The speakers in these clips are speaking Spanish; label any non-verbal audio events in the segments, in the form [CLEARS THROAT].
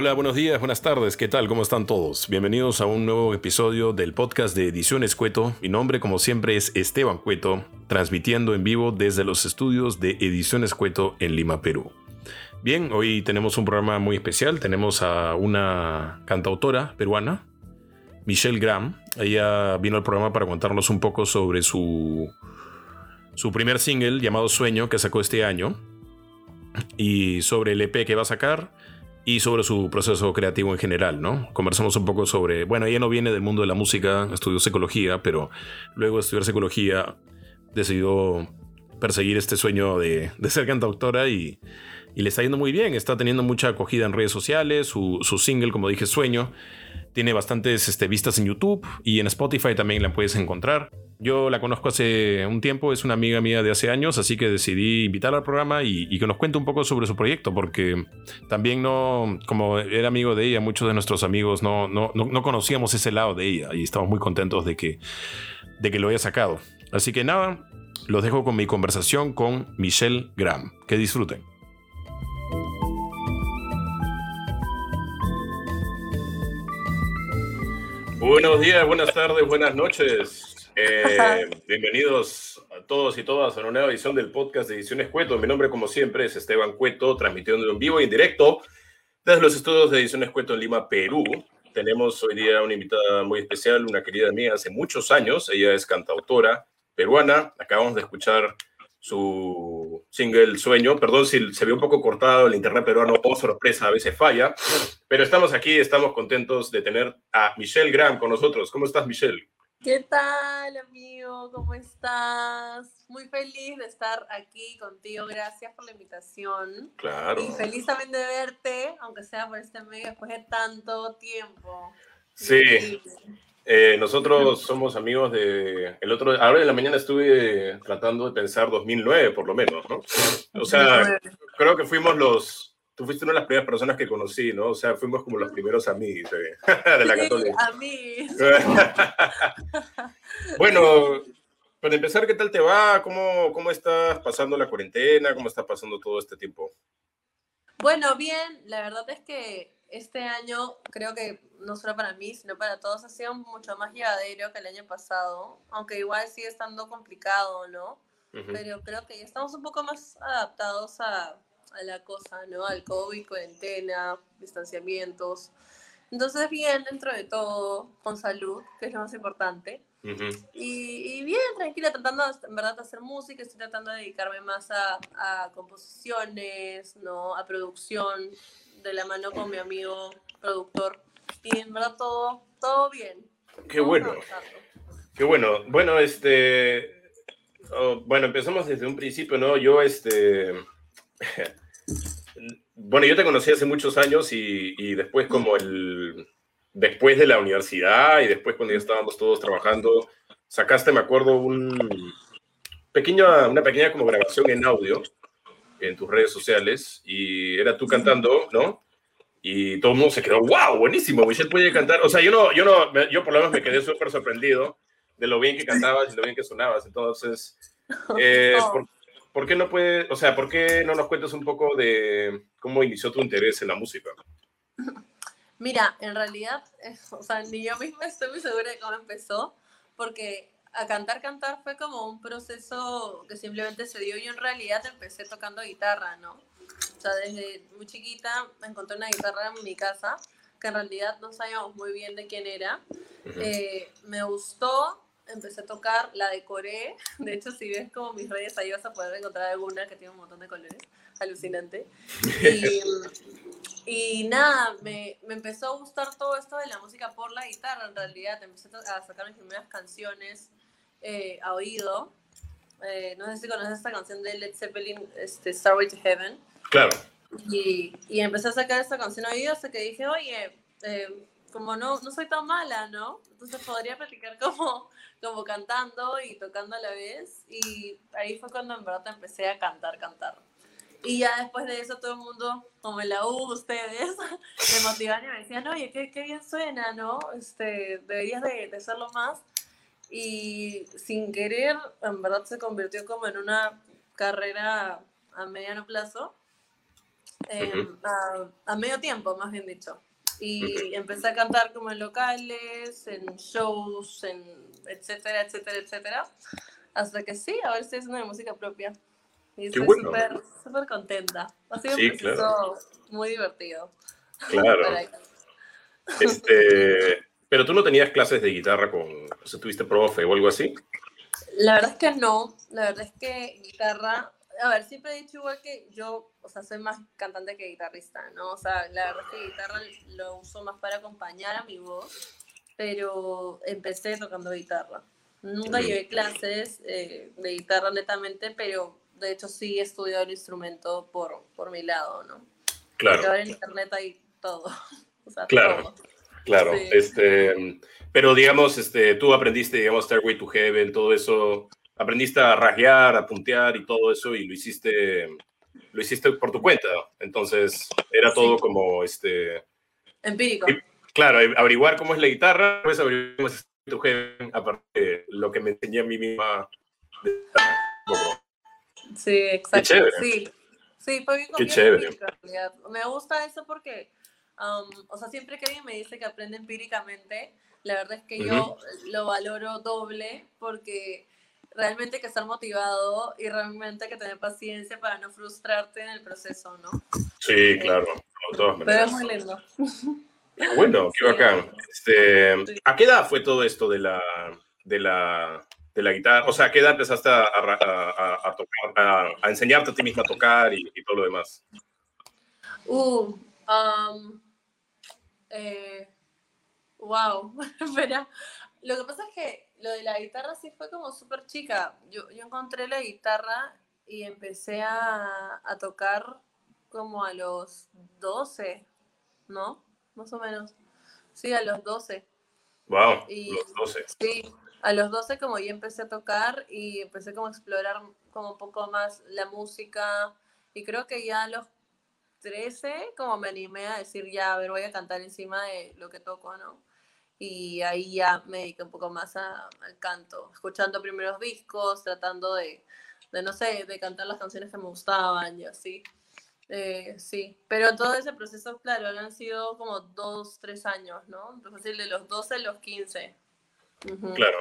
Hola, buenos días, buenas tardes, ¿qué tal? ¿Cómo están todos? Bienvenidos a un nuevo episodio del podcast de Ediciones Cueto. Mi nombre, como siempre, es Esteban Cueto, transmitiendo en vivo desde los estudios de Ediciones Cueto en Lima, Perú. Bien, hoy tenemos un programa muy especial. Tenemos a una cantautora peruana, Michelle Graham. Ella vino al programa para contarnos un poco sobre su, su primer single llamado Sueño que sacó este año y sobre el EP que va a sacar y sobre su proceso creativo en general, ¿no? Conversamos un poco sobre, bueno, ella no viene del mundo de la música, estudió psicología, pero luego de estudiar psicología decidió perseguir este sueño de, ser cantautora y, y, le está yendo muy bien, está teniendo mucha acogida en redes sociales, su, su single, como dije, Sueño, tiene bastantes este, vistas en YouTube y en Spotify también la puedes encontrar. Yo la conozco hace un tiempo, es una amiga mía de hace años, así que decidí invitarla al programa y, que nos cuente un poco sobre su proyecto, porque también no, como era amigo de ella, muchos de nuestros amigos no, no, no, conocíamos ese lado de ella y estamos muy contentos de que, de que lo haya sacado. Así que nada, los dejo con mi conversación con Michelle Graham. Que disfruten. Buenos días, buenas tardes, buenas noches. Eh, [LAUGHS] bienvenidos a todos y todas a una nueva edición del podcast de Ediciones Cueto. Mi nombre, como siempre, es Esteban Cueto, transmitiendo en vivo y en directo desde los estudios de Ediciones Cueto en Lima, Perú. Tenemos hoy día una invitada muy especial, una querida mía hace muchos años. Ella es cantautora peruana. Acabamos de escuchar su single Sueño. Perdón si se ve un poco cortado el internet peruano, o sorpresa, a veces falla. Pero estamos aquí, estamos contentos de tener a Michelle Graham con nosotros. ¿Cómo estás, Michelle? ¿Qué tal, amigo? ¿Cómo estás? Muy feliz de estar aquí contigo. Gracias por la invitación. Claro. Y feliz también de verte, aunque sea por este medio después de tanto tiempo. Sí. Eh, nosotros somos amigos de. El otro, ahora en la mañana estuve tratando de pensar 2009, por lo menos, ¿no? O sea, creo que fuimos los. Tú fuiste una de las primeras personas que conocí, ¿no? O sea, fuimos como los primeros amigos de, de la Católica. Sí, [LAUGHS] bueno, para empezar, ¿qué tal te va? ¿Cómo, ¿Cómo estás pasando la cuarentena? ¿Cómo está pasando todo este tiempo? Bueno, bien, la verdad es que este año creo que no solo para mí, sino para todos ha sido mucho más llevadero que el año pasado, aunque igual sigue estando complicado, ¿no? Pero creo que ya estamos un poco más adaptados a, a, la cosa, ¿no? Al COVID, cuarentena, distanciamientos. Entonces, bien, dentro de todo, con salud, que es lo más importante. y, y, bien, tranquila, tratando en verdad de hacer música, estoy tratando de dedicarme más a, a composiciones, ¿no? A producción, de la mano con mi amigo productor. Y en verdad todo, todo bien. Qué bueno. Qué bueno. Bueno, este. Oh, bueno, empezamos desde un principio, ¿no? Yo, este. [LAUGHS] bueno, yo te conocí hace muchos años y, y, después, como el. Después de la universidad y después, cuando ya estábamos todos trabajando, sacaste, me acuerdo, un pequeño, una pequeña como grabación en audio en tus redes sociales y era tú cantando, ¿no? Y todo el mundo se quedó, wow, buenísimo, Michelle puede cantar. O sea, yo no, yo no, yo por lo menos me quedé súper sorprendido de lo bien que cantabas y lo bien que sonabas. Entonces, [LAUGHS] eh, ¿por, qué no puede, o sea, por qué no nos cuentas un poco de cómo inició tu interés en la música? Mira, en realidad, o sea, ni yo misma estoy muy segura de cómo empezó, porque a cantar, cantar fue como un proceso que simplemente se dio. Yo en realidad empecé tocando guitarra, ¿no? O sea, desde muy chiquita encontré una guitarra en mi casa, que en realidad no sabíamos muy bien de quién era. Eh, me gustó, empecé a tocar, la decoré. [LAUGHS] De hecho, si ves como mis redes, ahí vas a poder encontrar alguna que tiene un montón de colores. Alucinante. Y, y nada, me, me, empezó a gustar todo esto de la música por la guitarra, en realidad. Empecé a sacar mis primeras canciones eh, a oído. Eh, no sé si conoces esta canción de Led Zeppelin, este, Starway to Heaven. Claro. Y, y, empecé a sacar esta canción a oído hasta que dije, oye, eh, como no, no soy tan mala, ¿no? Entonces podría practicar como, como cantando y tocando a la vez. Y ahí fue cuando en verdad empecé a cantar, cantar. Y ya después de eso todo el mundo, como en la U, ustedes, [LAUGHS] me motivaban y me decían, oye, qué, qué bien suena, ¿no? Este, deberías de, de hacerlo más y sin querer, en verdad se convirtió como en una carrera a mediano plazo. em, a, medio tiempo, más bien dicho. Y empecé a cantar como en locales, en shows, en etcétera, etcétera, etcétera. Hasta que sí, a ver si es una música propia. Y estoy súper súper contenta. Ha sido un proceso muy divertido. [LAUGHS] Claro. este, pero tú no tenías clases de guitarra con, o sea, tuviste profe o algo así. La verdad es que no. La verdad es que guitarra, a ver, siempre he dicho igual que yo, o sea, soy más cantante que guitarrista, ¿no? O sea, la verdad es que guitarra lo uso más para acompañar a mi voz, pero empecé tocando guitarra. Nunca llevé clases eh, de guitarra netamente, pero de hecho sí he estudiado el instrumento por, por mi lado, ¿no? Claro. Porque ahora en internet hay todo. [LAUGHS] O sea, claro, claro. Este, pero digamos, este, tú aprendiste, digamos, Stairway to Heaven, todo eso, aprendiste a rajear, a puntear y todo eso, y lo hiciste, lo hiciste por tu cuenta. Entonces, era todo como, este... Empírico. claro, averiguar cómo es la guitarra, pues averiguar cómo es to Heaven, aparte de lo que me enseñé a mí misma. Sí, exacto. Sí, sí, fue bien Qué chévere. Me gusta eso porque, um, o sea, siempre que alguien me dice que aprende empíricamente, la verdad es que yo lo valoro doble porque realmente hay que estar motivado y realmente hay que tener paciencia para no frustrarte en el proceso, ¿no? Sí, eh, claro, Pero es muy lindo. Bueno, qué [LAUGHS] bacán. Este, ¿A qué edad fue todo esto de la, de la de la guitarra? O sea, ¿a qué edad empezaste a, a, tocar, a, enseñarte a ti misma a tocar y, todo lo demás? Uh, um, eh, wow, [LAUGHS] Pero lo que pasa es que lo de la guitarra sí fue como súper chica. Yo, yo encontré la guitarra y empecé a, a tocar como a los 12, ¿no? Más o menos. Sí, a los 12. Wow, y, los 12. Sí, a los 12 como ya empecé a tocar y empecé como a explorar como un poco más la música y creo que ya a los 13 como me animé a decir ya, a ver, voy a cantar encima de lo que toco, ¿no? Y ahí ya me dediqué un poco más al canto, escuchando primeros discos, tratando de, de, no sé, de cantar las canciones que me gustaban y así. Eh, sí, pero todo ese proceso, claro, han sido como dos, tres años, ¿no? Entonces, de los 12 a los 15. Claro.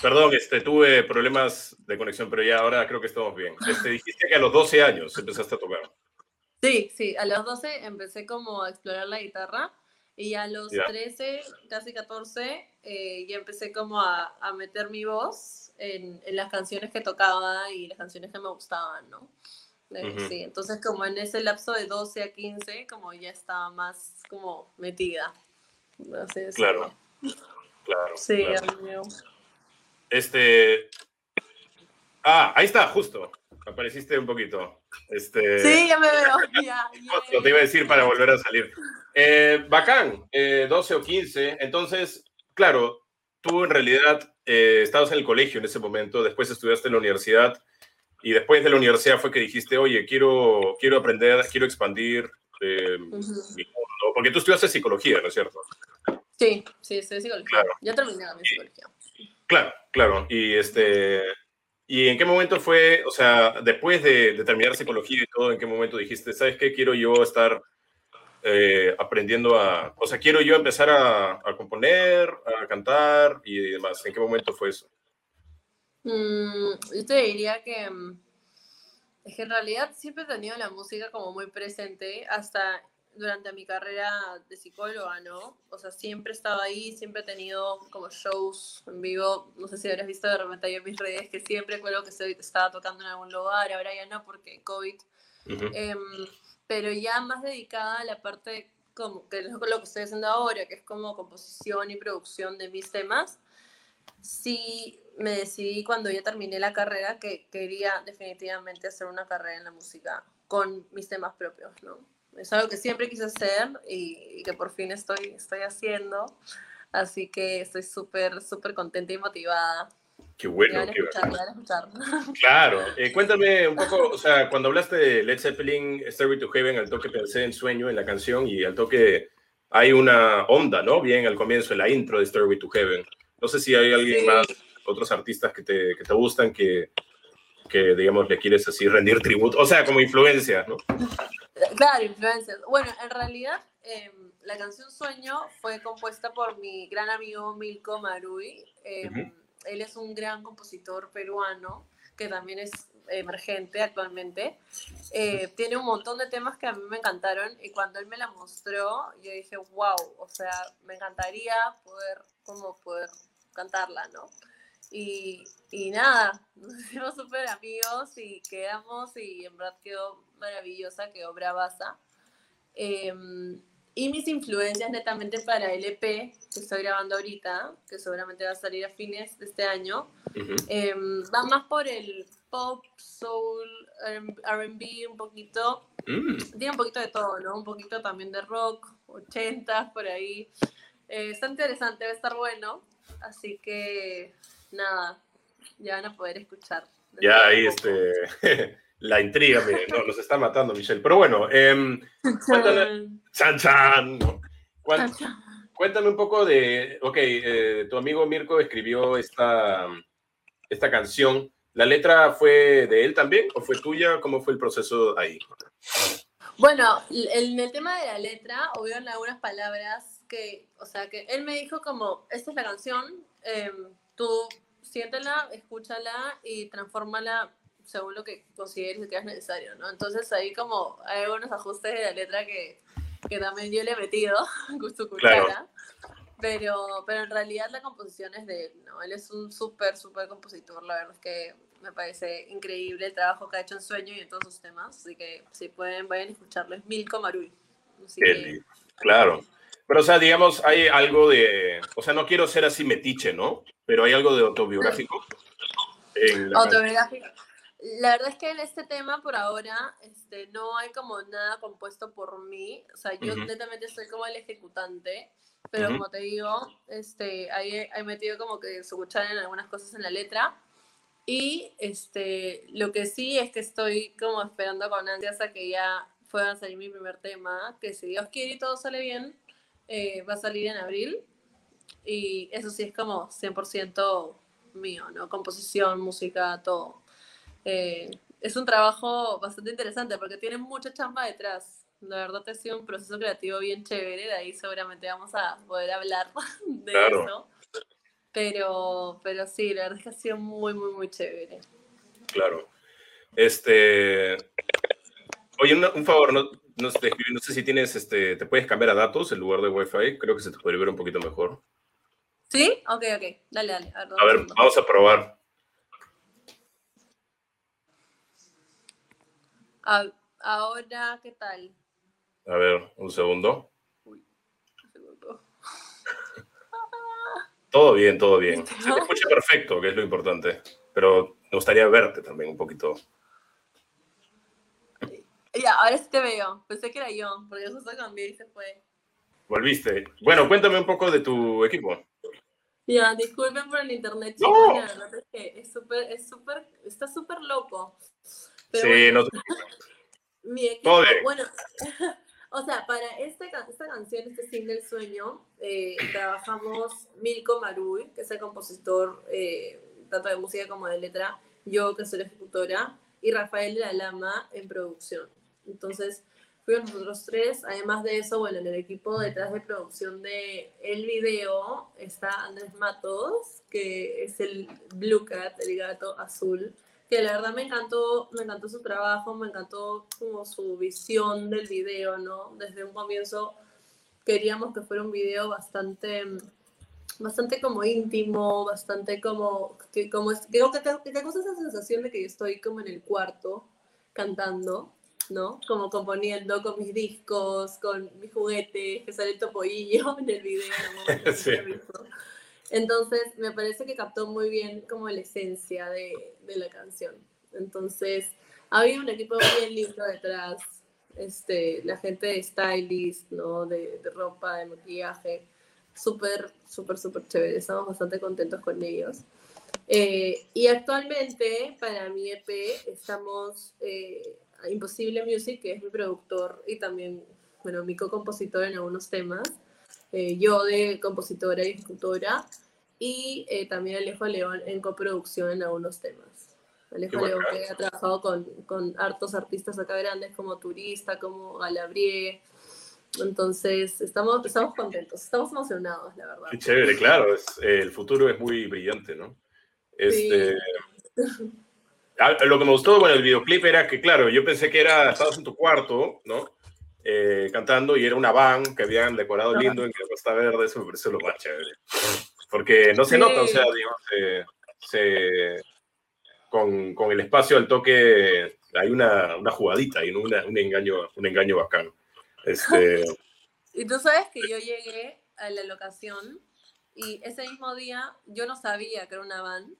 Perdón, este, tuve problemas de conexión, pero ya ahora creo que estamos bien. Este, dijiste que a los 12 años empezaste a tocar. Sí, sí, a los 12 empecé como a explorar la guitarra y a los 13, casi 14, eh, ya empecé como a, a meter mi voz en, en, las canciones que tocaba y las canciones que me gustaban, ¿no? Eh, sí, entonces como en ese lapso de 12 a 15, como ya estaba más como metida. claro. Claro. Sí, claro. Este. Ah, ahí está, justo. Apareciste un poquito. Este... Sí, ya me veo. [LAUGHS] Ya, te iba a decir para volver a salir. Eh, bacán, 12 eh, o 15. Entonces, claro, tú en realidad eh, estabas en el colegio en ese momento, después estudiaste en la universidad y después de la universidad fue que dijiste, oye, quiero, quiero aprender, quiero expandir mi mundo. Porque tú estudiaste psicología, ¿no es cierto? Sí, sí, estoy psicología. Ya terminé mi psicología. Claro, claro. Y este. ¿Y en qué momento fue, o sea, después de, terminar psicología y todo, en qué momento dijiste, ¿sabes qué? Quiero yo estar eh, aprendiendo a, o sea, quiero yo empezar a, componer, a cantar y demás. ¿En qué momento fue eso? Mm, yo te diría que mm, es que en realidad siempre he tenido la música como muy presente hasta durante mi carrera de psicóloga, ¿no? O sea, siempre he estado ahí, siempre he tenido como shows en vivo, no sé si habrás visto de repente ahí en mis redes, que siempre recuerdo que estaba tocando en algún lugar, ahora ya no porque COVID, em, pero ya más dedicada a la parte como que es lo que estoy haciendo ahora, que es como composición y producción de mis temas, sí me decidí cuando ya terminé la carrera que quería definitivamente hacer una carrera en la música con mis temas propios, ¿no? Es algo que siempre quise hacer y, que por fin estoy, estoy haciendo. Así que estoy súper, súper contenta y motivada. Qué bueno. Qué [LAUGHS] Claro. Eh, cuéntame un poco, o sea, cuando hablaste de Led Zeppelin, Stairway to Heaven, al toque pensé en Sueño en la canción y al toque hay una onda, ¿no? Bien al comienzo, en la intro de Stairway to Heaven. No sé si hay alguien más, otros artistas que te, que te gustan, que, que, digamos, le quieres así rendir tributo, o sea, como influencia, ¿no? Claro, influencias. Bueno, en realidad em, la canción Sueño fue compuesta por mi gran amigo Milko Marui. Em, él es un gran compositor peruano que también es emergente actualmente. Eh, tiene un montón de temas que a mí me encantaron y cuando él me la mostró, yo dije, wow, o sea, me encantaría poder, como poder cantarla, ¿no? Y, y nada, [LAUGHS] nos hicimos súper amigos y quedamos y en verdad quedó maravillosa, quedó bravaza. Em, y mis influencias netamente para el EP que estoy grabando ahorita, que seguramente va a salir a fines de este año, em, va más por el pop, soul, RB un poquito. Mm. Tiene un poquito de todo, ¿no? Un poquito también de rock, 80 por ahí. Eh, está interesante, va a estar bueno. Así que nada, ya van a poder escuchar. Ya ahí este, [LAUGHS] la intriga no, nos está matando, Michelle. Pero bueno, eh, cuéntame, chan, chan, cuéntame un poco de, ok, eh, tu amigo Mirko escribió esta, esta canción. ¿La letra fue de él también o fue tuya? ¿Cómo fue el proceso ahí? Bueno, en el tema de la letra, hubieron algunas palabras que, o sea, que él me dijo como, esta es la canción, eh, tú siéntela, escúchala y transfórmala según lo que consideres que es necesario, ¿no? Entonces ahí como hay algunos ajustes de la letra que, que también yo le he metido [LAUGHS] con su cuchara. Pero, pero en realidad la composición es de él, ¿no? Él es un súper, súper compositor, la verdad es que me parece increíble el trabajo que ha hecho en Sueño y en todos sus temas, así que si pueden, vayan a escucharlo, es Milko Marui. Claro. Pero, o sea, digamos, hay algo de, o sea, no quiero ser así metiche, ¿no? Pero hay algo de autobiográfico. autobiográfico. La verdad es que en este tema por ahora este, no hay como nada compuesto por mí. O sea, yo netamente soy como el ejecutante. Pero como te digo, este, ahí he metido como que se escuchan algunas cosas en la letra. Y este, lo que sí es que estoy como esperando con ansias a que ya pueda salir mi primer tema, que si Dios quiere y todo sale bien, eh, va a salir en abril. Y eso sí es como 100% mío, ¿no? Composición, música, todo. Eh, es un trabajo bastante interesante porque tiene mucha chamba detrás. La verdad ha sido un proceso creativo bien chévere, de ahí seguramente vamos a poder hablar [LAUGHS] de eso. Pero, pero sí, la verdad es que ha sido muy, muy, muy chévere. Claro. Este. Oye, un, favor, no, no, sé si tienes, este, te puedes cambiar a datos en lugar de Wi-Fi. Creo que se te podría ver un poquito mejor. ¿Sí? Ok, ok. Dale, dale. A ver, vamos a probar. ahora, ¿qué tal? A ver, un segundo. Uy, un segundo. [LAUGHS] todo bien, todo bien. Se te escucha perfecto, que es lo importante. Pero me gustaría verte también un poquito. Ya, ahora sí te veo. Pensé que era yo, porque eso se cambió y se fue. Volviste. Bueno, cuéntame un poco de tu equipo. Ya, disculpen por el internet, chicos. es que es súper, es súper, está súper loco sí, no [LAUGHS] Mi equipo, bueno, [LAUGHS] o sea, para esta, esta canción, este single Sueño, eh, trabajamos Milko Marui, que es el compositor eh, tanto de música como de letra, yo que soy la ejecutora, y Rafael de la Lama en producción. Entonces, fuimos nosotros tres. Además de eso, bueno, en el equipo detrás de producción de el video está Andrés Matos, que es el Blue Cat, el gato azul que la verdad me encantó, me encantó su trabajo, me encantó como su visión del video, ¿no? Desde un comienzo queríamos que fuera un video bastante, bastante como íntimo, bastante como, que como, que, que, que esa sensación de que yo estoy como en el cuarto cantando, ¿no? Como componiendo con mis discos, con mis juguetes, que sale topoillo en el video. ¿no? [LAUGHS] sí. Entonces, me parece que captó muy bien como la esencia de, de la canción. Entonces, había un equipo bien lindo detrás, este, la gente de stylist, ¿no? De, de ropa, de maquillaje, súper, súper, súper chévere. Estamos bastante contentos con ellos. Eh, y actualmente, para mi EP, estamos eh, Imposible Music, que es mi productor y también, bueno, mi co-compositor en algunos temas. Eh, yo de compositora y ejecutora, y eh, también Alejo León en coproducción en algunos temas. Alejo que ha trabajado con, con hartos artistas acá grandes como Turista, como Galabrie. Entonces, estamos, estamos contentos, estamos emocionados, la verdad. Qué chévere, claro, es, el futuro es muy brillante, ¿no? Este, [LAUGHS] lo que me gustó con el videoclip era que, claro, yo pensé que era, estabas en tu cuarto, ¿no? Eh, cantando y era una van que habían decorado lindo en que Costa Verde, eso me pareció lo más chévere. Porque no se nota, o sea, digamos, se, con, con, el espacio al toque hay una, una jugadita y una, un, engaño, un engaño bacano. Este... [LAUGHS] y tú sabes que yo llegué a la locación y ese mismo día yo no sabía que era una van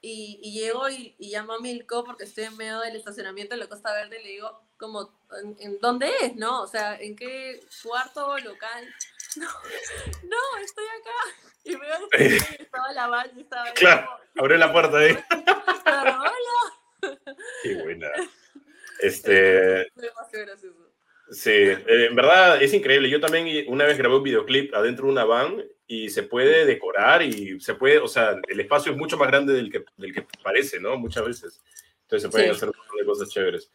y, y llego y, y, llamo a Milko porque estoy en medio del estacionamiento de la Costa Verde y le digo, como, ¿en, dónde es, no? O sea, ¿en qué cuarto local? [LAUGHS] No, no, estoy acá. Y veo que estaba la van y estaba Claro, abrió la puerta ahí. Claro, hola. [LAUGHS] Qué buena. [LAUGHS] Este... Demasiado gracioso. Sí, eh, en verdad es increíble. Yo también una vez grabé un videoclip adentro de una van y se puede decorar y se puede, o sea, el espacio es mucho más grande del que, del que parece, ¿no? Muchas veces. Entonces se pueden hacer un montón de cosas chéveres.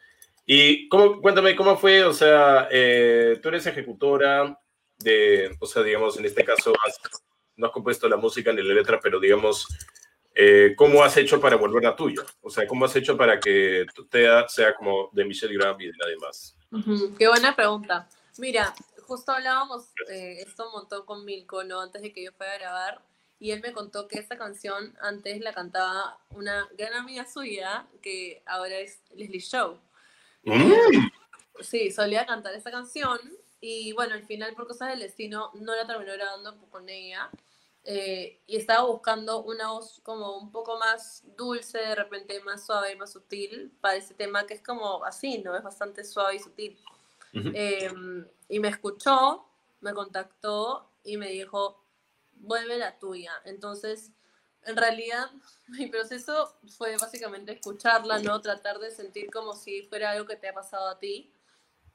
Y cómo, cuéntame, ¿cómo fue? O sea, eh, tú eres ejecutora de, o sea, digamos, en este caso, no has compuesto la música ni la letra, pero digamos, eh, ¿cómo has hecho para volverla tuya? O sea, ¿cómo has hecho para que tu sea como de Michelle Graham y de nadie más? Qué buena pregunta. Mira, justo hablábamos eh, esto un montón con Milko, ¿no? Antes de que yo fuera a grabar. Y él me contó que esta canción antes la cantaba una gran amiga suya, que ahora es Leslie Show. Mm. Sí, solía cantar esta canción. Y bueno, al final, por cosas del destino, no la terminó grabando con ella. Eh, y estaba buscando una voz como un poco más dulce, de repente más suave y más sutil para ese tema que es como así, ¿no? Es bastante suave y sutil. Em, y me escuchó, me contactó y me dijo, vuelve la tuya. Entonces, en realidad, [LAUGHS] mi proceso fue básicamente escucharla, ¿no? Tratar de sentir como si fuera algo que te ha pasado a ti.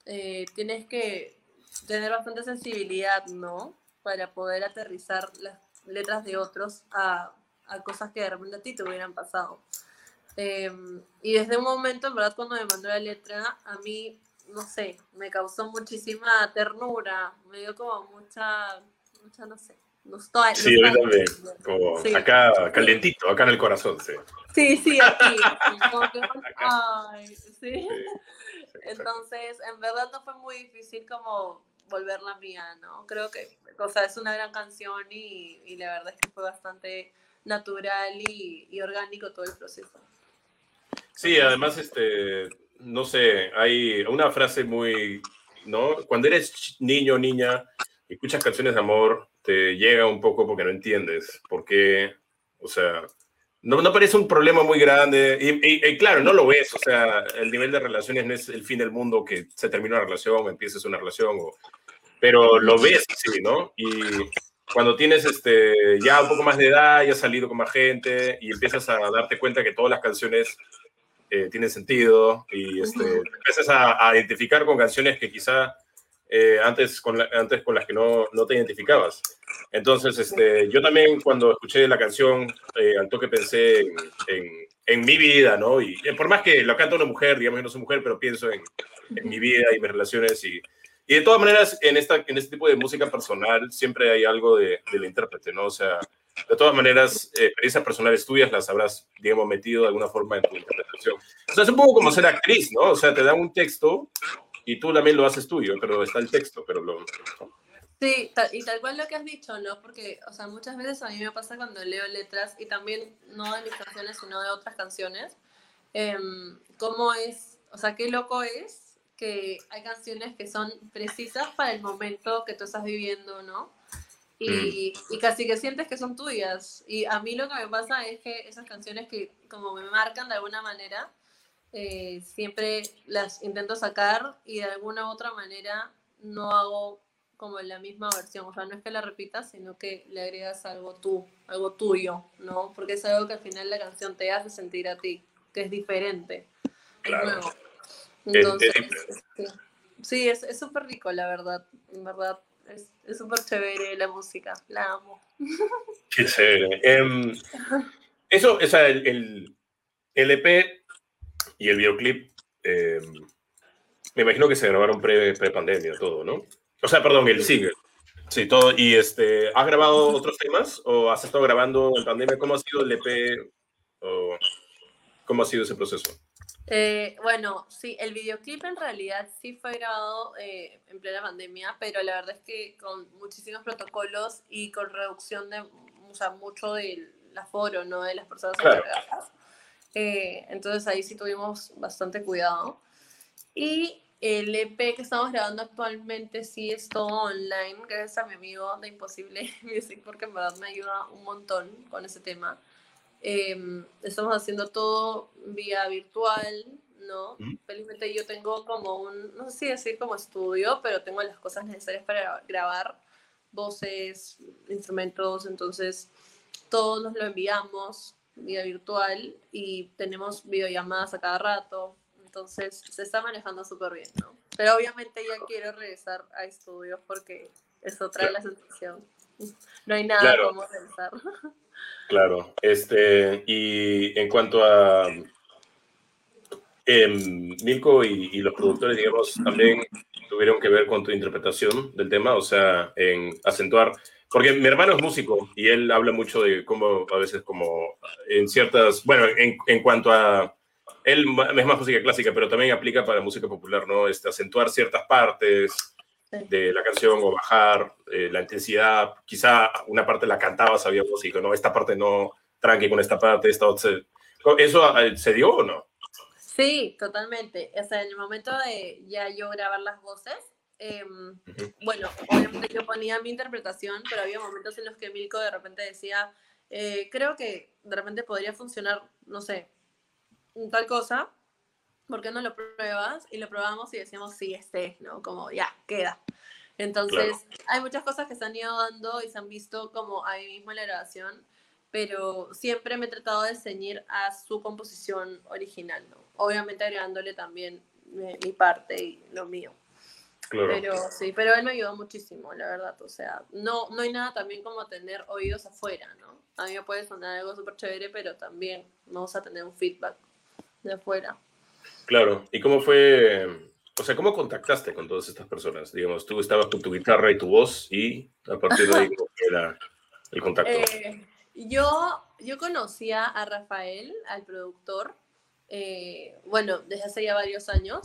Eh, tienes que tener bastante sensibilidad, ¿no? Para poder aterrizar las letras de otros a, a cosas que de repente a ti te hubieran pasado. Em, y desde un momento, en verdad, cuando me mandó la letra, a mí, no sé, me causó muchísima ternura, me dio como mucha, mucha, no sé, nostalgia. Sí, también, como acá calientito, acá en el corazón, sí. Sí, sí, aquí. [LAUGHS] ay, sí. Entonces, en verdad no fue muy difícil como volverla mía, ¿no? Creo que, o sea, es una gran canción y, y la verdad es que fue bastante natural y, y, orgánico todo el proceso. Sí, además, este, no sé, hay una frase muy, ¿no? Cuando eres niño niña, escuchas canciones de amor, te llega un poco porque no entiendes por qué, o sea, no, no parece un problema muy grande. Y, claro, no lo ves. O sea, el nivel de relaciones no es el fin del mundo que se termina una relación o empieces una relación. Pero lo ves así, ¿no? Y cuando tienes este, ya un poco más de edad, ya has salido con más gente y empiezas a darte cuenta que todas las canciones eh, tienen sentido y este, empiezas a, a, identificar con canciones que quizá eh, antes, con antes con las que no, no te identificabas. Entonces, este, yo también cuando escuché la canción, eh, al toque pensé en, en, mi vida, ¿no? Y eh, por más que lo canta una mujer, digamos que no soy mujer, pero pienso en, en mi vida y mis relaciones y, y, de todas maneras, en, esta, en este tipo de música personal siempre hay algo de, del intérprete, ¿no? O sea, de todas maneras, experiencias personales tuyas las habrás, digamos, metido de alguna forma en tu interpretación. O sea, es un poco como ser actriz, ¿no? O sea, te dan un texto y tú también lo haces tuyo, pero está el texto, pero lo... Sí, y tal cual lo que has dicho, ¿no? Porque, o sea, muchas veces a mí me pasa cuando leo letras, y también no de mis canciones, sino de otras canciones, eh, cómo es, o sea, qué loco es que hay canciones que son precisas para el momento que tú estás viviendo, ¿no? Y, mm. y, casi que sientes que son tuyas. Y a mí lo que me pasa es que esas canciones que como me marcan de alguna manera, eh, siempre las intento sacar y de alguna u otra manera no hago como la misma versión, o sea, no es que la repitas, sino que le agregas algo tú, algo tuyo, ¿no? Porque es algo que al final la canción te hace sentir a ti, que es diferente. Claro. Entonces, este, sí, es súper rico, la verdad, en verdad, es súper chévere la música, la amo. [LAUGHS] Qué chévere. Em, eso, o sea, el, el, el EP Y el videoclip, eh, me imagino que se grabaron pre-pandemia todo, ¿no? O sea, perdón, el single. Sí, todo. ¿Y este, has grabado otros temas o has estado grabando en pandemia? ¿Cómo ha sido el EP? O, ¿Cómo ha sido ese proceso? Eh, bueno, sí, el videoclip en realidad sí fue grabado eh, en plena pandemia, pero la verdad es que con muchísimos protocolos y con reducción de, o sea, mucho del aforo, ¿no? De las personas claro. Eh, entonces ahí sí tuvimos bastante cuidado. Y el EP que estamos grabando actualmente sí es todo online, gracias a mi amigo de Imposible [LAUGHS] Music, porque en verdad me ayuda un montón con ese tema. Em, estamos haciendo todo vía virtual, ¿no? Felizmente yo tengo como un, no sé si decir como estudio, pero tengo las cosas necesarias para grabar voces, instrumentos, entonces todos nos lo enviamos vía virtual y tenemos videollamadas a cada rato, entonces se está manejando súper bien, ¿no? Pero obviamente ya quiero regresar a estudios porque eso trae la sensación. No hay nada como regresar. [LAUGHS] Claro, este, y en cuanto a Milko y, los productores, digamos, también tuvieron que ver con tu interpretación del tema, o sea, en acentuar, porque mi hermano es músico y él habla mucho de cómo a veces como en ciertas, bueno, en, en cuanto a, él es más música clásica, pero también aplica para música popular, ¿no? Este, acentuar ciertas partes, de la canción o bajar eh, la intensidad. Quizá una parte la cantaba, sabía música, ¿no? Esta parte no, tranqui con esta parte, esta otra. ¿Eso eh, se dio o no? Sí, totalmente. O sea, en el momento de ya yo grabar las voces, em, bueno, obviamente yo ponía mi interpretación, pero había momentos en los que Milko de repente decía, eh, creo que de repente podría funcionar, no sé, tal cosa, ¿por qué no lo pruebas? Y lo probamos y decíamos, sí, este ¿no? Como ya, queda. Entonces, hay muchas cosas que se han ido dando y se han visto como ahí mismo en la grabación, pero siempre me he tratado de ceñir a su composición original, ¿no? Obviamente agregándole también mi, parte y lo mío. Claro. Pero sí, pero él me ayudó muchísimo, la verdad. O sea, no, no hay nada también como tener oídos afuera, ¿no? A mí me puede sonar algo súper chévere, pero también vamos a tener un feedback de afuera. Claro, ¿y cómo fue, o sea, cómo contactaste con todas estas personas? Digamos, tú estabas con tu guitarra y tu voz y a partir de ahí, ¿cómo era el contacto? Eh, yo, yo conocía a Rafael, al productor, eh, bueno, desde hace ya varios años,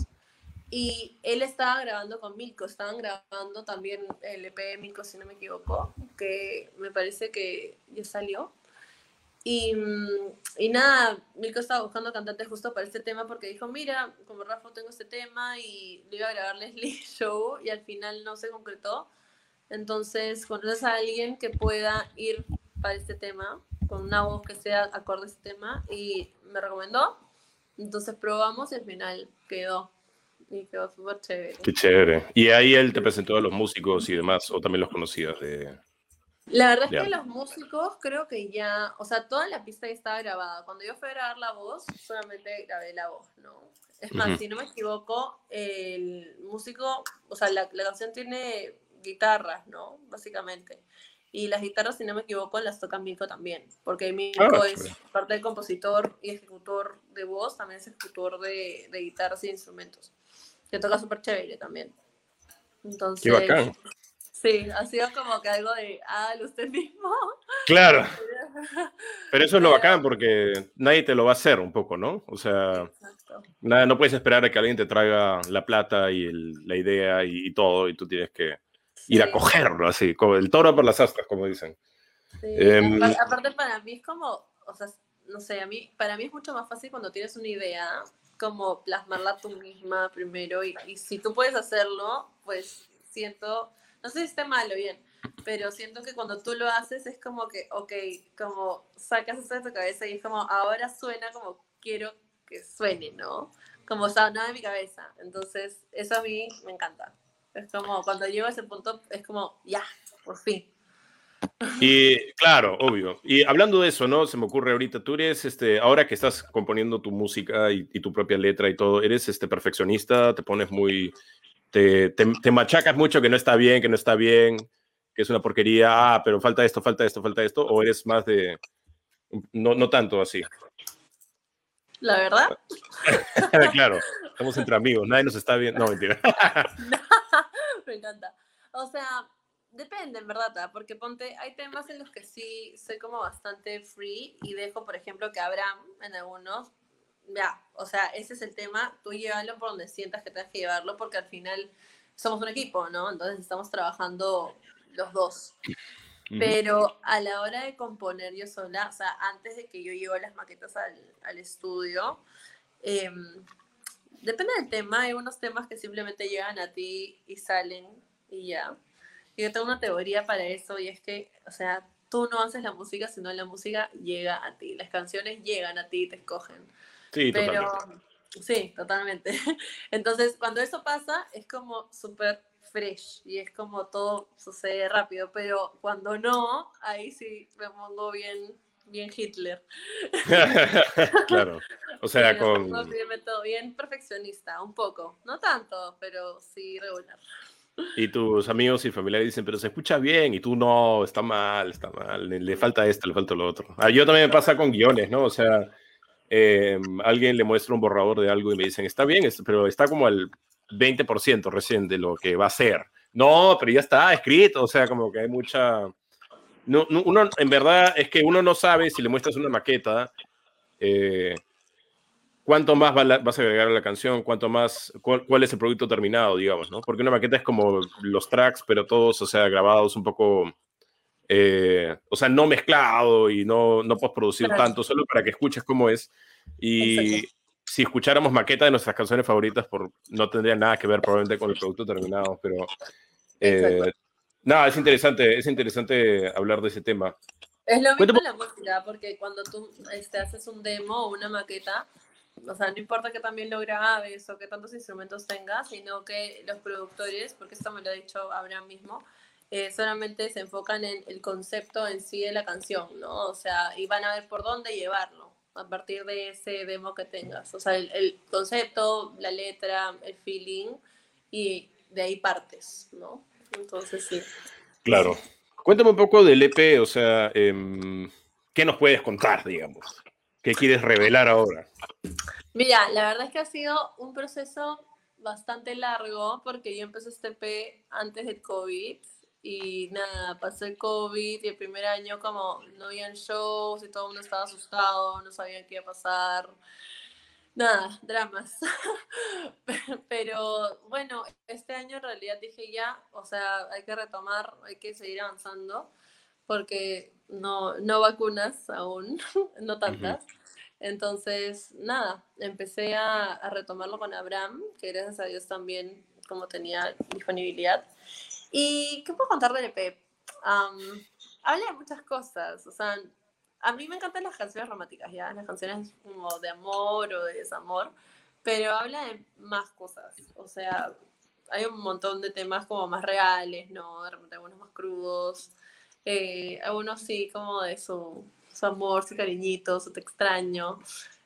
y él estaba grabando con Milko, estaban grabando también el EP de Milko, si no me equivoco, que me parece que ya salió. Y, y, nada, Milko estaba buscando cantantes justo para este tema porque dijo, mira, como Rafa tengo este tema y le iba a grabar Leslie [LAUGHS] Show y al final no se concretó. Entonces, conoces a alguien que pueda ir para este tema, con una voz que sea acorde a este tema y me recomendó. Entonces probamos y al final quedó. Y quedó súper chévere. Qué chévere. Y ahí él te presentó a los músicos y demás, o también los conocías de... La verdad es que los músicos creo que ya, o sea, toda la pista ya estaba grabada. Cuando yo fui a grabar la voz, solamente grabé la voz, ¿no? Es más, si no me equivoco, el músico, o sea, la, la, canción tiene guitarras, ¿no? Básicamente. Y las guitarras, si no me equivoco, las toca Milko también, porque Milko ah, es parte del compositor y ejecutor de voz, también es ejecutor de, de guitarras y instrumentos, que toca súper chévere también. Entonces, Qué bacán. Sí, ha sido como que algo de, ah, usted mismo. Claro. [LAUGHS] Pero eso es lo bacán porque nadie te lo va a hacer un poco, ¿no? O sea, nada, no puedes esperar a que alguien te traiga la plata y la idea y, todo y tú tienes que ir a cogerlo así, como el toro por las astas, como dicen. Sí. Em, aparte para mí es como, o sea, no sé, a mí, para mí es mucho más fácil cuando tienes una idea, como plasmarla tú misma primero y, y si tú puedes hacerlo, pues siento no sé si esté mal o bien, pero siento que cuando tú lo haces es como que, ok, como sacas eso de tu cabeza y es como, ahora suena como quiero que suene, ¿no? Como nada de mi cabeza. Entonces, eso a mí me encanta. Es como, cuando llego a ese punto, es como, ya, por fin. Y claro, obvio. Y hablando de eso, ¿no? Se me ocurre ahorita, tú eres, este, ahora que estás componiendo tu música y, y tu propia letra y todo, eres este perfeccionista, te pones muy, te, machacas mucho que no está bien, que no está bien, que es una porquería, ah, pero falta esto, falta esto, falta esto, o eres más de, no, no tanto así. la verdad. [LAUGHS] claro, estamos entre amigos, nadie nos está viendo. No, mentira. [LAUGHS] Me encanta. O sea, depende, en verdad, porque ponte, hay temas en los que sí soy como bastante free y dejo, por ejemplo, que Abraham en algunos, ya, o sea, ese es el tema, tú llévalo por donde sientas que tengas que llevarlo, porque al final somos un equipo, ¿no? Entonces estamos trabajando los dos. Pero a la hora de componer yo sola, o sea, antes de que yo llevo las maquetas al, al estudio, em, depende del tema, hay unos temas que simplemente llegan a ti y salen y ya. Y yo tengo una teoría para eso y es que, o sea, tú no haces la música, sino la música llega a ti, las canciones llegan a ti y te escogen. Sí, Pero, totalmente. Sí, totalmente. [LAUGHS] Entonces, cuando eso pasa, es como súper fresh y es como todo sucede rápido, pero cuando no, ahí sí me pongo bien, bien Hitler. [LAUGHS] claro, o sea, con... Bien, bien perfeccionista, un poco, no tanto, pero sí regular. Y tus amigos y familiares dicen, pero se escucha bien, y tú no, está mal, está mal, le, falta esto, le falta lo otro. Ah, yo también me pasa con guiones, ¿no? O sea, eh, alguien le muestra un borrador de algo y me dicen, está bien, pero está como al 20% recién de lo que va a ser. No, pero ya está escrito, o sea, como que hay mucha... No, en verdad, es que uno no sabe si le muestras una maqueta, eh, cuánto más vas a agregar a la canción, cuánto más, cuál, es el producto terminado, digamos, ¿no? Porque una maqueta es como los tracks, pero todos, o sea, grabados un poco, eh, o sea, no mezclado y no, no producir tanto, solo para que escuches cómo es. Y si escucháramos maqueta de nuestras canciones favoritas, por, no tendría nada que ver probablemente con el producto terminado, pero eh, nada, es interesante, es interesante hablar de ese tema. Es lo mismo la música, porque cuando tú este, haces un demo o una maqueta, o sea, no importa que también lo grabes o que tantos instrumentos tengas, sino que los productores, porque esto me lo ha dicho Abraham mismo, eh, solamente se enfocan en el concepto en sí de la canción, ¿no? O sea, y van a ver por dónde llevarlo a partir de ese demo que tengas. O sea, el, concepto, la letra, el feeling, y de ahí partes, ¿no? Entonces sí. Claro. Cuéntame un poco del EP, o sea, em, ¿qué nos puedes contar, digamos? ¿Qué quieres revelar ahora? Mira, la verdad es que ha sido un proceso bastante largo porque yo empecé este EP antes del COVID y nada, pasó el COVID y el primer año como no habían shows y todo el mundo estaba asustado, no sabían qué iba a pasar. Nada, dramas. [LAUGHS] Pero bueno, este año en realidad dije ya, o sea, hay que retomar, hay que seguir avanzando porque no, no vacunas aún, [LAUGHS] no tantas. Entonces, nada, empecé a, a retomarlo con Abraham, que gracias a Dios también como tenía disponibilidad. ¿Y qué puedo contar del EP? habla de muchas cosas, o sea, a mí me encantan las canciones románticas, ¿ya? Las canciones como de amor o de desamor, pero habla de más cosas, o sea, hay un montón de temas como más reales, ¿no? De repente algunos más crudos, eh, algunos sí como de su, amor, su cariñito, su te extraño.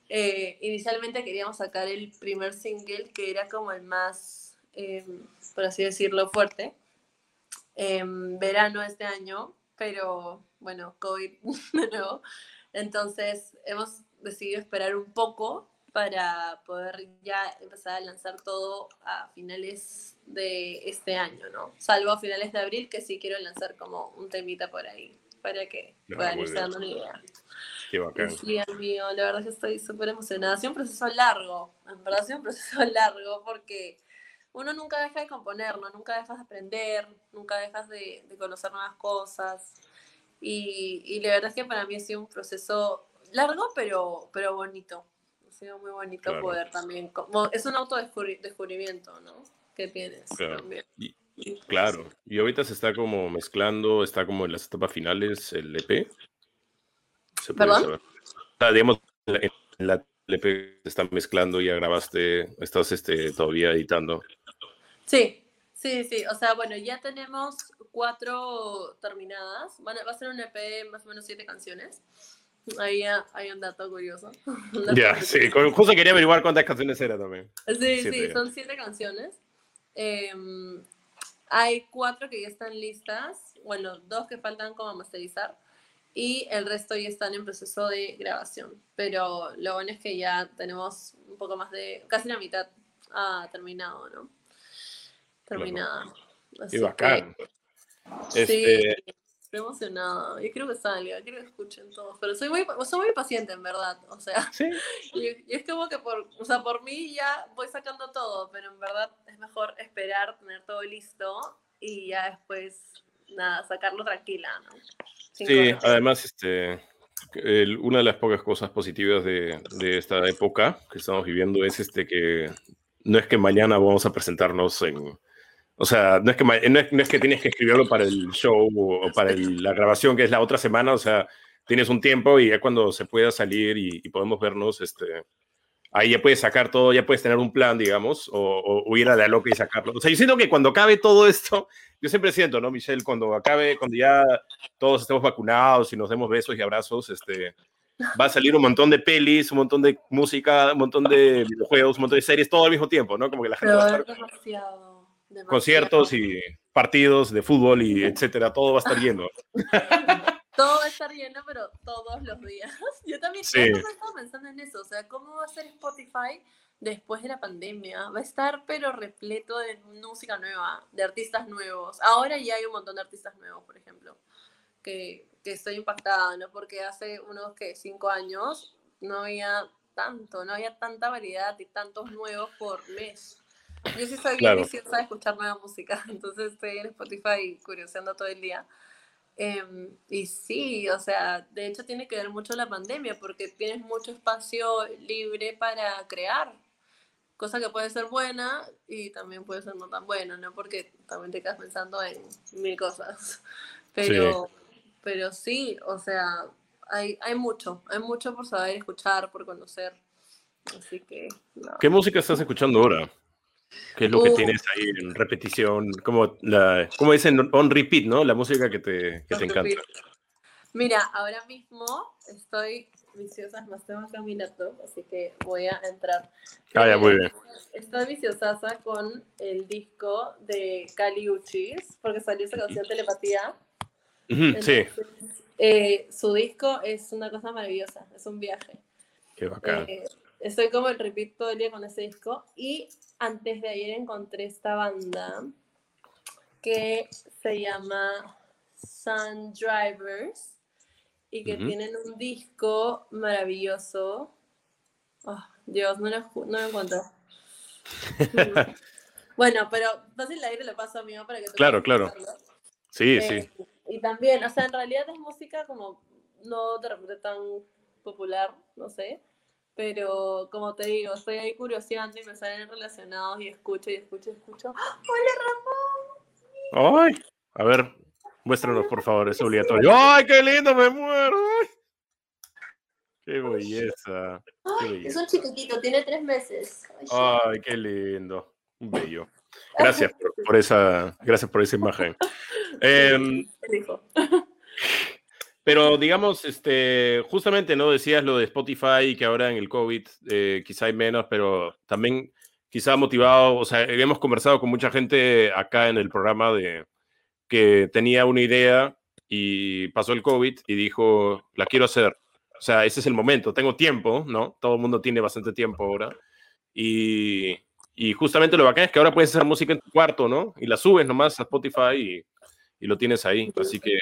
Eh, inicialmente queríamos sacar el primer single que era como el más, em, por así decirlo, fuerte, en verano este año, pero bueno, COVID [LAUGHS] de nuevo. Entonces hemos decidido esperar un poco para poder ya empezar a lanzar todo a finales de este año, ¿no? Salvo a finales de abril, que sí quiero lanzar como un temita por ahí, para que ah, puedan irse dando una idea. Qué bacán. Sí, amigo, la verdad es que estoy súper emocionada. Ha sido un proceso largo, en verdad ha sido un proceso [LAUGHS] largo porque uno nunca deja de componer, ¿no? Nunca dejas de aprender, nunca dejas de, conocer nuevas cosas. Y, y, la verdad es que para mí ha sido un proceso largo, pero, pero bonito. Ha sido muy bonito poder también, como, es un autodescubrimiento, ¿no? Que tienes claro. también. Y, claro, y ahorita se está como mezclando, está como en las etapas finales el EP. ¿Se ¿Perdón? digamos, en la, el EP se está mezclando, ya grabaste, estás este, todavía editando. Sí, sí, sí. O sea, bueno, ya tenemos cuatro terminadas. va a ser un EP más o menos siete canciones. Ahí hay un dato curioso. [LAUGHS] Ya, sí, justo quería averiguar cuántas canciones eran también. Sí, sí, son siete canciones. Em, hay cuatro que ya están listas, bueno, dos que faltan como masterizar y el resto ya están en proceso de grabación. Pero lo bueno es que ya tenemos un poco más de, casi la mitad ah, terminado, ¿no? Terminada. Así bacán. Este... Estoy emocionada. Yo quiero que salga, quiero que escuchen todos. Pero soy muy, soy muy paciente, en verdad. O sea, ¿Sí? [LAUGHS] y, es como que por, o sea, por mí ya voy sacando todo, pero en verdad es mejor esperar, tener todo listo y ya después, nada, sacarlo tranquila, ¿no? sí, además, este, una de las pocas cosas positivas de, de, esta época que estamos viviendo es este que no es que mañana vamos a presentarnos en o sea, no es, que, no es, que tienes que escribirlo para el show o, para la grabación, que es la otra semana, o sea, tienes un tiempo y ya cuando se pueda salir y, podemos vernos, este, ahí ya puedes sacar todo, ya puedes tener un plan, digamos, o, o, ir a la loca y sacarlo. O sea, yo siento que cuando acabe todo esto, [LAUGHS] yo siempre siento, ¿no, Michelle? Cuando acabe, cuando ya todos estemos vacunados y nos demos besos y abrazos, este, va a salir un montón de pelis, un montón de música, un montón de videojuegos, un montón de series, todo al mismo tiempo, ¿no? Como que la gente va a estar conciertos y partidos de fútbol y etcétera, todo va a estar lleno. [LAUGHS] [LAUGHS] todo va a estar lleno, pero todos los días. [LAUGHS] Yo también estaba pensando en eso, o sea, ¿cómo va a ser Spotify después de la pandemia? Va a estar pero repleto de música nueva, de artistas nuevos. Ahora ya hay un montón de artistas nuevos, por ejemplo, que, que estoy impactada, ¿no? Porque hace unos, que Cinco años no había tanto, no había tanta variedad y tantos nuevos por mes. Yo sí soy bien viciosa de escuchar nueva música, [LAUGHS] entonces estoy en Spotify curioseando todo el día. Em, y sí, o sea, de hecho tiene que ver mucho la pandemia porque tienes mucho espacio libre para crear, cosa que puede ser buena y también puede ser no tan buena, ¿no? Porque también te quedas pensando en mil cosas. [LAUGHS] Pero sí, pero sí o sea, hay, hay mucho, hay mucho por saber escuchar, por conocer. Así que... ¿Qué música estás escuchando ahora? ¿Qué es lo que tienes ahí en repetición? Como, la, como dicen on repeat, ¿no? La música que te, que te encanta. Mira, ahora mismo estoy viciosa, más tengo acá mi laptop, así que voy a entrar. Ah, ya, muy bien. Estoy viciosa con el disco de Cali Uchis, porque salió esa canción Telepatía. sí. Eh, su disco es una cosa maravillosa, es un viaje. Qué bacán. Eh, estoy como el repeat todo el día con ese disco y antes de ayer encontré esta banda que se llama Sun Drivers y que tienen un disco maravilloso. Oh, Dios, no lo, no lo encuentro. [LAUGHS] bueno, pero fácil aire lo paso a mí para que Claro, claro. Sí, sí. Eh, y también, o sea, en realidad es música como no de repente tan popular, no sé, pero como te digo, estoy ahí curioseando y me salen relacionados y escucho y escucho y escucho. ¡Ah! ¡Hola, Ramón! ¡Ay! A ver, muéstranos por favor, es obligatorio. ¡Ay, qué lindo! ¡Me muero! ¡Qué belleza! Es un chiquitito, tiene tres meses. Ay, qué lindo. Un bello. [LAUGHS] Gracias por, esa, gracias por esa imagen. [LAUGHS] Eh, pero digamos, este, justamente, ¿no? Decías lo de Spotify que ahora en el COVID eh, quizá hay menos, pero también quizá motivado, o sea, hemos conversado con mucha gente acá en el programa de que tenía una idea y pasó el COVID y dijo, la quiero hacer. O sea, ese es el momento, tengo tiempo, ¿no? Todo el mundo tiene bastante tiempo ahora. Y, y justamente lo bacán es que ahora puedes hacer música en tu cuarto, ¿no? Y la subes nomás a Spotify y, y lo tienes ahí. Así que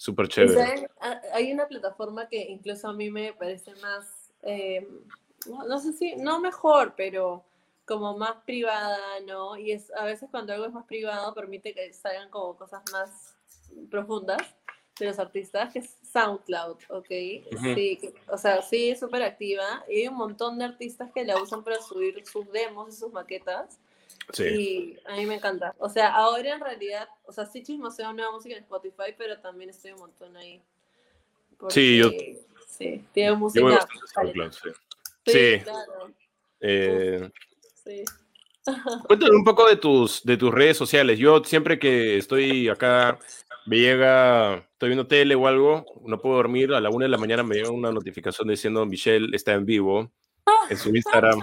Súper chévere. Hay una plataforma que incluso a mí me parece más, eh, no, sé si, no mejor, pero como más privada, ¿no? Y es a veces cuando algo es más privado permite que salgan como cosas más profundas de los artistas, que es SoundCloud, ¿ok? Sí, o sea, sí, es súper activa y hay un montón de artistas que la usan para subir sus demos y sus maquetas y a mí me encanta. O sea, ahora en realidad, o sea, sí chismoseo nueva música en Spotify, pero también estoy un montón ahí. sí, yo. Sí, tiene música. sí. Sí, claro. Eh, sí. [LAUGHS] Cuéntame un poco de tus, de tus redes sociales. Yo siempre que estoy acá, me llega, estoy viendo tele o algo, no puedo dormir, a la una de la mañana me llega una notificación diciendo Michelle está en vivo en su [LAUGHS] Instagram.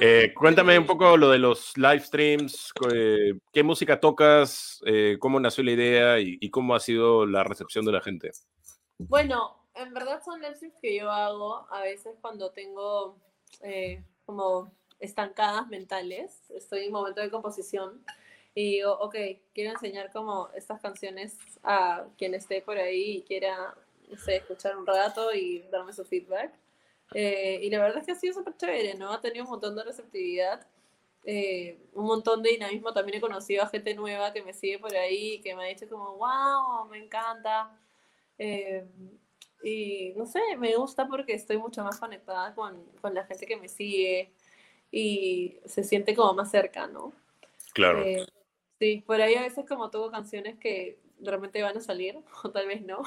Eh, cuéntame un poco lo de los live streams, eh, qué música tocas, eh, cómo nació la idea y, cómo ha sido la recepción de la gente. Bueno, en verdad son live que yo hago a veces cuando tengo eh, como estancadas mentales, estoy en momento de composición y digo, ok, quiero enseñar como estas canciones a quien esté por ahí y quiera, no sé, escuchar un rato y darme su feedback. Eh, y la verdad es que ha sido súper chévere, ¿no? Ha tenido un montón de receptividad, eh, un montón de dinamismo. También he conocido a gente nueva que me sigue por ahí, que me ha dicho como, wow, me encanta. Eh, y no sé, me gusta porque estoy mucho más conectada con, con, la gente que me sigue y se siente como más cerca, ¿no? Claro. sí, por ahí a veces como tengo canciones que realmente van a salir, [LAUGHS] o tal vez no,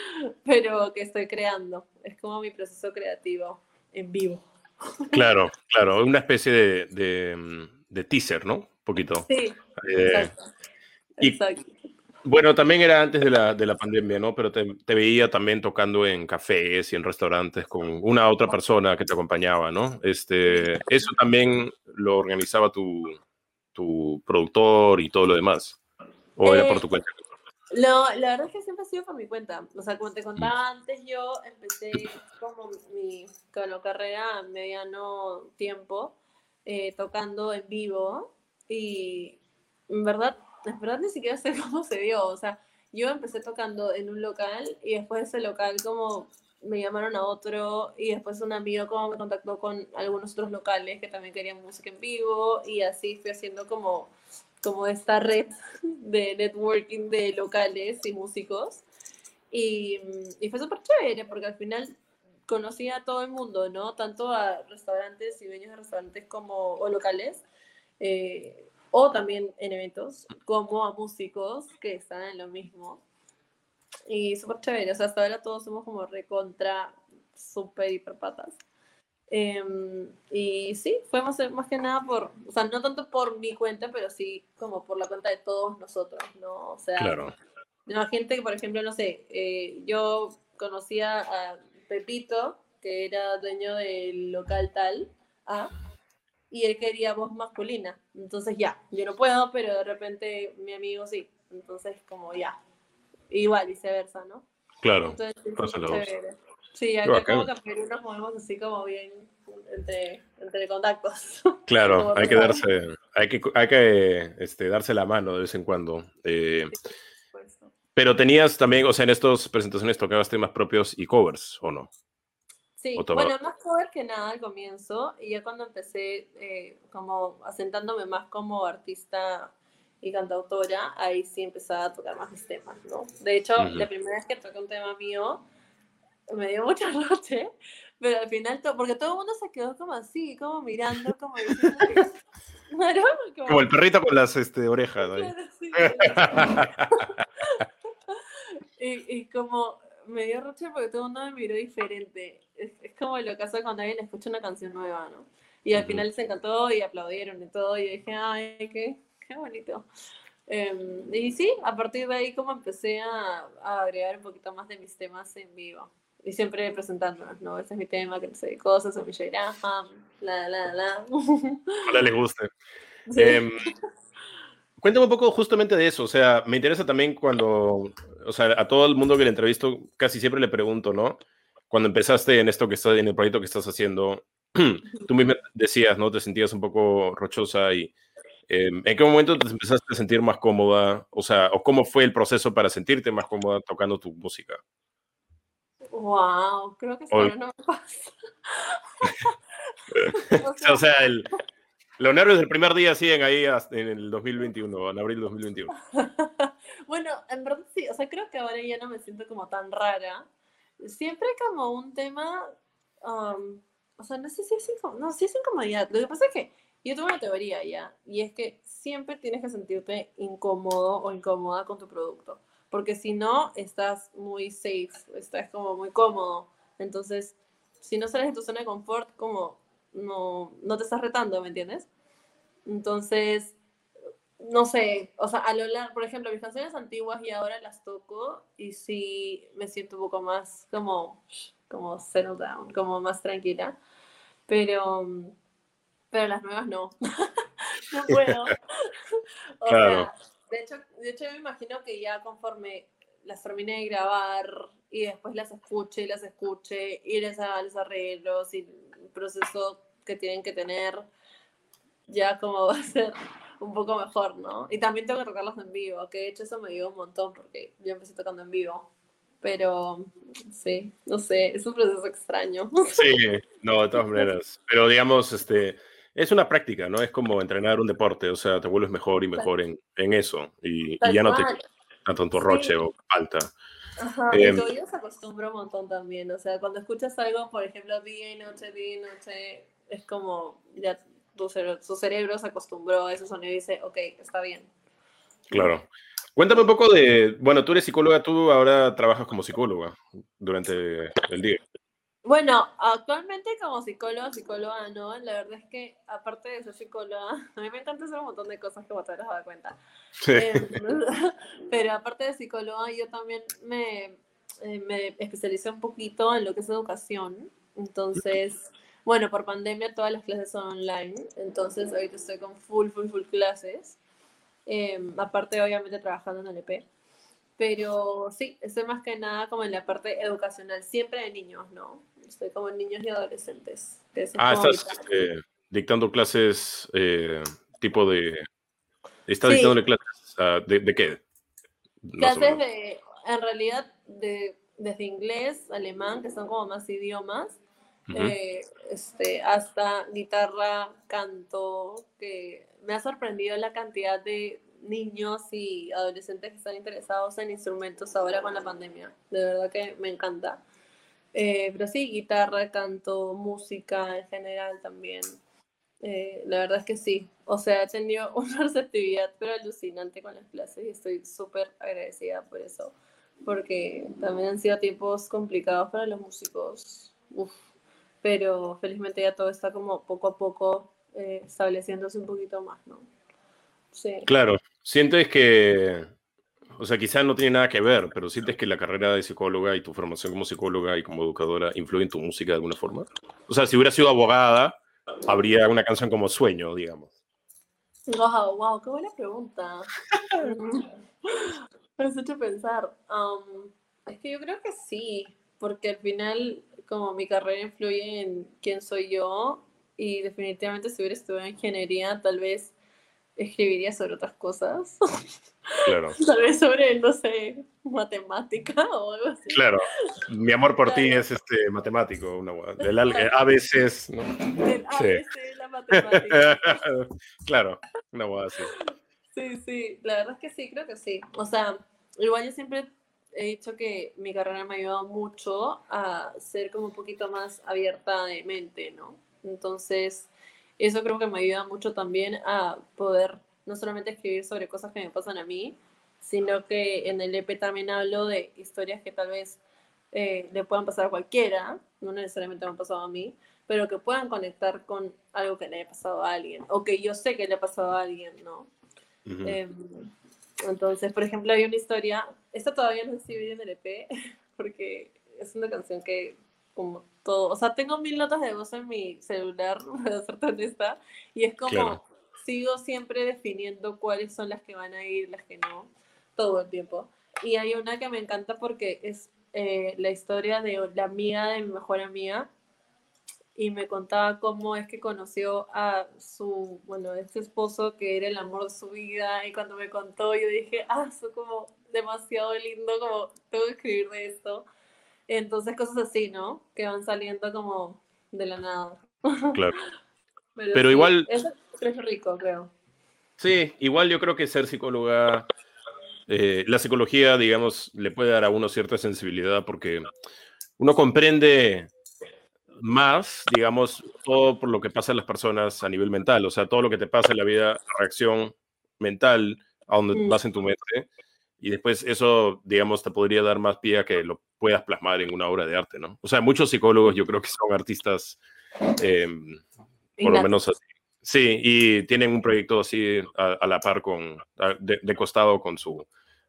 [LAUGHS] pero que estoy creando. Es como mi proceso creativo en vivo. Claro, claro, una especie de, de, teaser, ¿no? Un poquito. Sí, eh, exacto. bueno, también era antes de la, de la pandemia, ¿no? Pero te, te, veía también tocando en cafés y en restaurantes con una otra persona que te acompañaba, ¿no? Este, eso también lo organizaba tu, tu productor y todo lo demás. ¿O era por tu cuenta? No, la verdad es que siempre ha sido por mi cuenta. O sea, como te contaba antes, yo empecé como mi carrera a mediano tiempo, eh, tocando en vivo. Y en verdad, en verdad ni siquiera sé [LAUGHS] cómo se dio. O sea, yo empecé tocando en un local y después de ese local como me llamaron a otro y después un amigo como me contactó con algunos otros locales que también querían música en vivo y así fui haciendo como como esta red [LAUGHS] de networking de locales y músicos. Y, y fue súper chévere porque al final conocí a todo el mundo, ¿no? Tanto a restaurantes y dueños de restaurantes como o locales, eh, o también en eventos, como a músicos que están en lo mismo. Y súper chévere, o sea, hasta ahora todos somos como recontra, súper hiper patas. Em, y sí, fue más, más, que nada por, o sea, no tanto por mi cuenta, pero sí como por la cuenta de todos nosotros, ¿no? O sea, claro. gente que, por ejemplo, no sé, eh, yo conocía a Pepito, que era dueño del local tal, ¿ah? y él quería voz masculina. Entonces ya, yo no puedo, pero de repente mi amigo sí. Entonces como ya, igual viceversa, ¿no? Claro. Entonces, Sí, acá como que Perú nos movemos así como bien entre, entre contactos. [LAUGHS] Claro, hay que darse, hay que, hay que este, darse la mano de vez en cuando. Eh, pero tenías también, o sea, en estas presentaciones tocabas temas propios y covers, ¿o no? Sí, bueno, más cover que nada al comienzo, y ya cuando empecé eh, como asentándome más como artista y cantautora, ahí sí empezaba a tocar más mis temas, ¿no? De hecho, la primera vez que toqué un tema mío, me dio mucha noche, pero al final, porque todo el mundo se quedó como así, como mirando, como [LAUGHS] [LAUGHS] como... el perrito con las este, orejas. [LAUGHS] y, y, como me dio roche porque todo el mundo me miró diferente. Es, como lo que hace cuando alguien escucha una canción nueva, ¿no? Y al final se encantó y aplaudieron y todo, y dije, ay, qué, qué bonito. Em, y sí, a partir de ahí como empecé a, a agregar un poquito más de mis temas en vivo y siempre presentándonos, ¿no? Ese es mi tema, que no sé, cosas, o Michelle Graham, la, la, la. Ojalá les guste. Em, cuéntame un poco justamente de eso, o sea, me interesa también cuando, o sea, a todo el mundo que le entrevisto, casi siempre le pregunto, ¿no? Cuando empezaste en esto que estás, en el proyecto que estás haciendo, [CLEARS THROAT] tú misma decías, ¿no? Te sentías un poco rochosa y em, ¿en qué momento te empezaste a sentir más cómoda? O sea, ¿o cómo fue el proceso para sentirte más cómoda tocando tu música? Wow, creo que eso no me pasa. [LAUGHS] o sea, el, los nervios del primer día siguen ahí en el 2021, en abril 2021. [LAUGHS] bueno, en verdad sí, o sea, creo que ahora ya no me siento como tan rara. Siempre como un tema, um, o sea, no sé si es, no, si es incomodidad. Lo que pasa es que yo tengo una teoría ya, y es que siempre tienes que sentirte incómodo o incómoda con tu producto porque si no, estás muy safe, estás como muy cómodo. Entonces, si no sales de tu zona de confort, como no, no te estás retando, ¿me entiendes? Entonces, no sé, o sea, a lo largo, por ejemplo, mis canciones antiguas y ahora las toco y sí me siento un poco más como, como settle down, como más tranquila, pero, pero las nuevas no, [LAUGHS] no [LAUGHS] puedo. [LAUGHS] o sea, de hecho, de hecho, yo me imagino que ya conforme las termine de grabar y después las escuche y las escuche y les haga los arreglos y el proceso que tienen que tener, ya como [LAUGHS] va a ser un poco mejor, ¿no? Y también tengo que tocarlos en vivo, que de hecho eso me dio un montón porque yo empecé tocando en vivo. Pero sí, no sé, es un proceso extraño. Sí, no, de todas maneras. Pero digamos, este, es una práctica, ¿no? Es como entrenar un deporte, o sea, te vuelves mejor y mejor en, en eso y, ya no te da tanto roche o falta. Ajá, y tu oído se acostumbra un montón también, o sea, cuando escuchas algo, por ejemplo, día y noche, día y noche, es como, ya tu, cerebro, se acostumbró a ese sonido y dice, ok, está bien. Claro. Cuéntame un poco de, bueno, tú eres psicóloga, tú ahora trabajas como psicóloga durante el día. Bueno, actualmente como psicóloga, psicóloga no, la verdad es que aparte de ser psicóloga, [LAUGHS] a mí me encanta hacer un montón de cosas que te habrás dado cuenta. Sí. Eh, [LAUGHS] pero aparte de psicóloga, yo también me, eh, me especialicé un poquito en lo que es educación. Entonces, bueno, por pandemia todas las clases son online, entonces ahorita estoy con full, full, full clases. Em, aparte, obviamente, trabajando en el EP. Pero sí, estoy más que nada como en la parte educacional, siempre de niños, ¿no? Estoy como en niños y adolescentes. ah, estás eh, dictando clases eh, tipo de... ¿Estás dictando clases de, qué? clases de, en realidad, de, desde inglés, alemán, que son como más idiomas, eh, este, hasta guitarra, canto, que me ha sorprendido la cantidad de niños y adolescentes que están interesados en instrumentos ahora con la pandemia. De verdad que me encanta. Eh, pero sí, guitarra, canto, música en general también. Eh, la verdad es que sí. O sea, he tenido [LAUGHS] una receptividad pero alucinante con las clases y estoy súper agradecida por eso. Porque también han sido tiempos complicados para los músicos. Uf. Pero felizmente ya todo está como poco a poco eh, estableciéndose un poquito más, ¿no? Sí. Claro, sientes que, o sea, quizás no tiene nada que ver, pero sientes que la carrera de psicóloga y tu formación como psicóloga y como educadora influye en tu música de alguna forma. O sea, si hubiera sido abogada, habría una canción como Sueño, digamos. Wow, wow, qué buena pregunta. [LAUGHS] me has hecho pensar. Um, es que yo creo que sí, porque al final, como mi carrera influye en quién soy yo, y definitivamente si hubiera estudiado ingeniería, tal vez escribiría sobre otras cosas. Claro. [LAUGHS] Tal vez sobre, no sé, matemática [LAUGHS] o algo así. Claro. Mi amor por ti es este matemático, una del ABC, ¿no? Del ABC, la matemática. [LAUGHS] claro, una boda así. Sí, sí, la verdad es que sí, creo que sí. O sea, igual yo siempre he dicho que mi carrera me ha ayudado mucho a ser como un poquito más abierta de mente, ¿no? Entonces, eso creo que me ayuda mucho también a poder no solamente escribir sobre cosas que me pasan a mí, sino que en el EP también hablo de historias que tal vez eh, le puedan pasar a cualquiera, no necesariamente me han pasado a mí, pero que puedan conectar con algo que le haya pasado a alguien, o que yo sé que le ha pasado a alguien, ¿no? Em, entonces, por ejemplo, hay una historia, esta todavía no se en el EP, [LAUGHS] porque es una canción que como todo. O sea, tengo mil notas de voz en mi celular, [LAUGHS] para ser honesta, y es como sigo siempre definiendo cuáles son las que van a ir, las que no, todo el tiempo. Y hay una que me encanta porque es eh, la historia de la amiga de mi mejor amiga y me contaba cómo es que conoció a su, bueno, este esposo que era el amor de su vida y cuando me contó yo dije, ah, eso como demasiado lindo, como tengo que escribir de esto. Entonces, cosas así, ¿no? Que van saliendo como de la nada. Claro. [LAUGHS] Pero, igual... Eso es rico, creo. Sí, igual yo creo que ser psicóloga, eh, la psicología, digamos, le puede dar a uno cierta sensibilidad porque uno comprende más, digamos, todo por lo que pasa en las personas a nivel mental, o sea, todo lo que te pasa en la vida, reacción mental a donde mm. vas en tu mente, y después eso, digamos, te podría dar más pie a que lo puedas plasmar en una obra de arte, ¿no? O sea, muchos psicólogos yo creo que son artistas, em, por lo menos así. Sí, y tienen un proyecto así a, la par con, de, costado con su,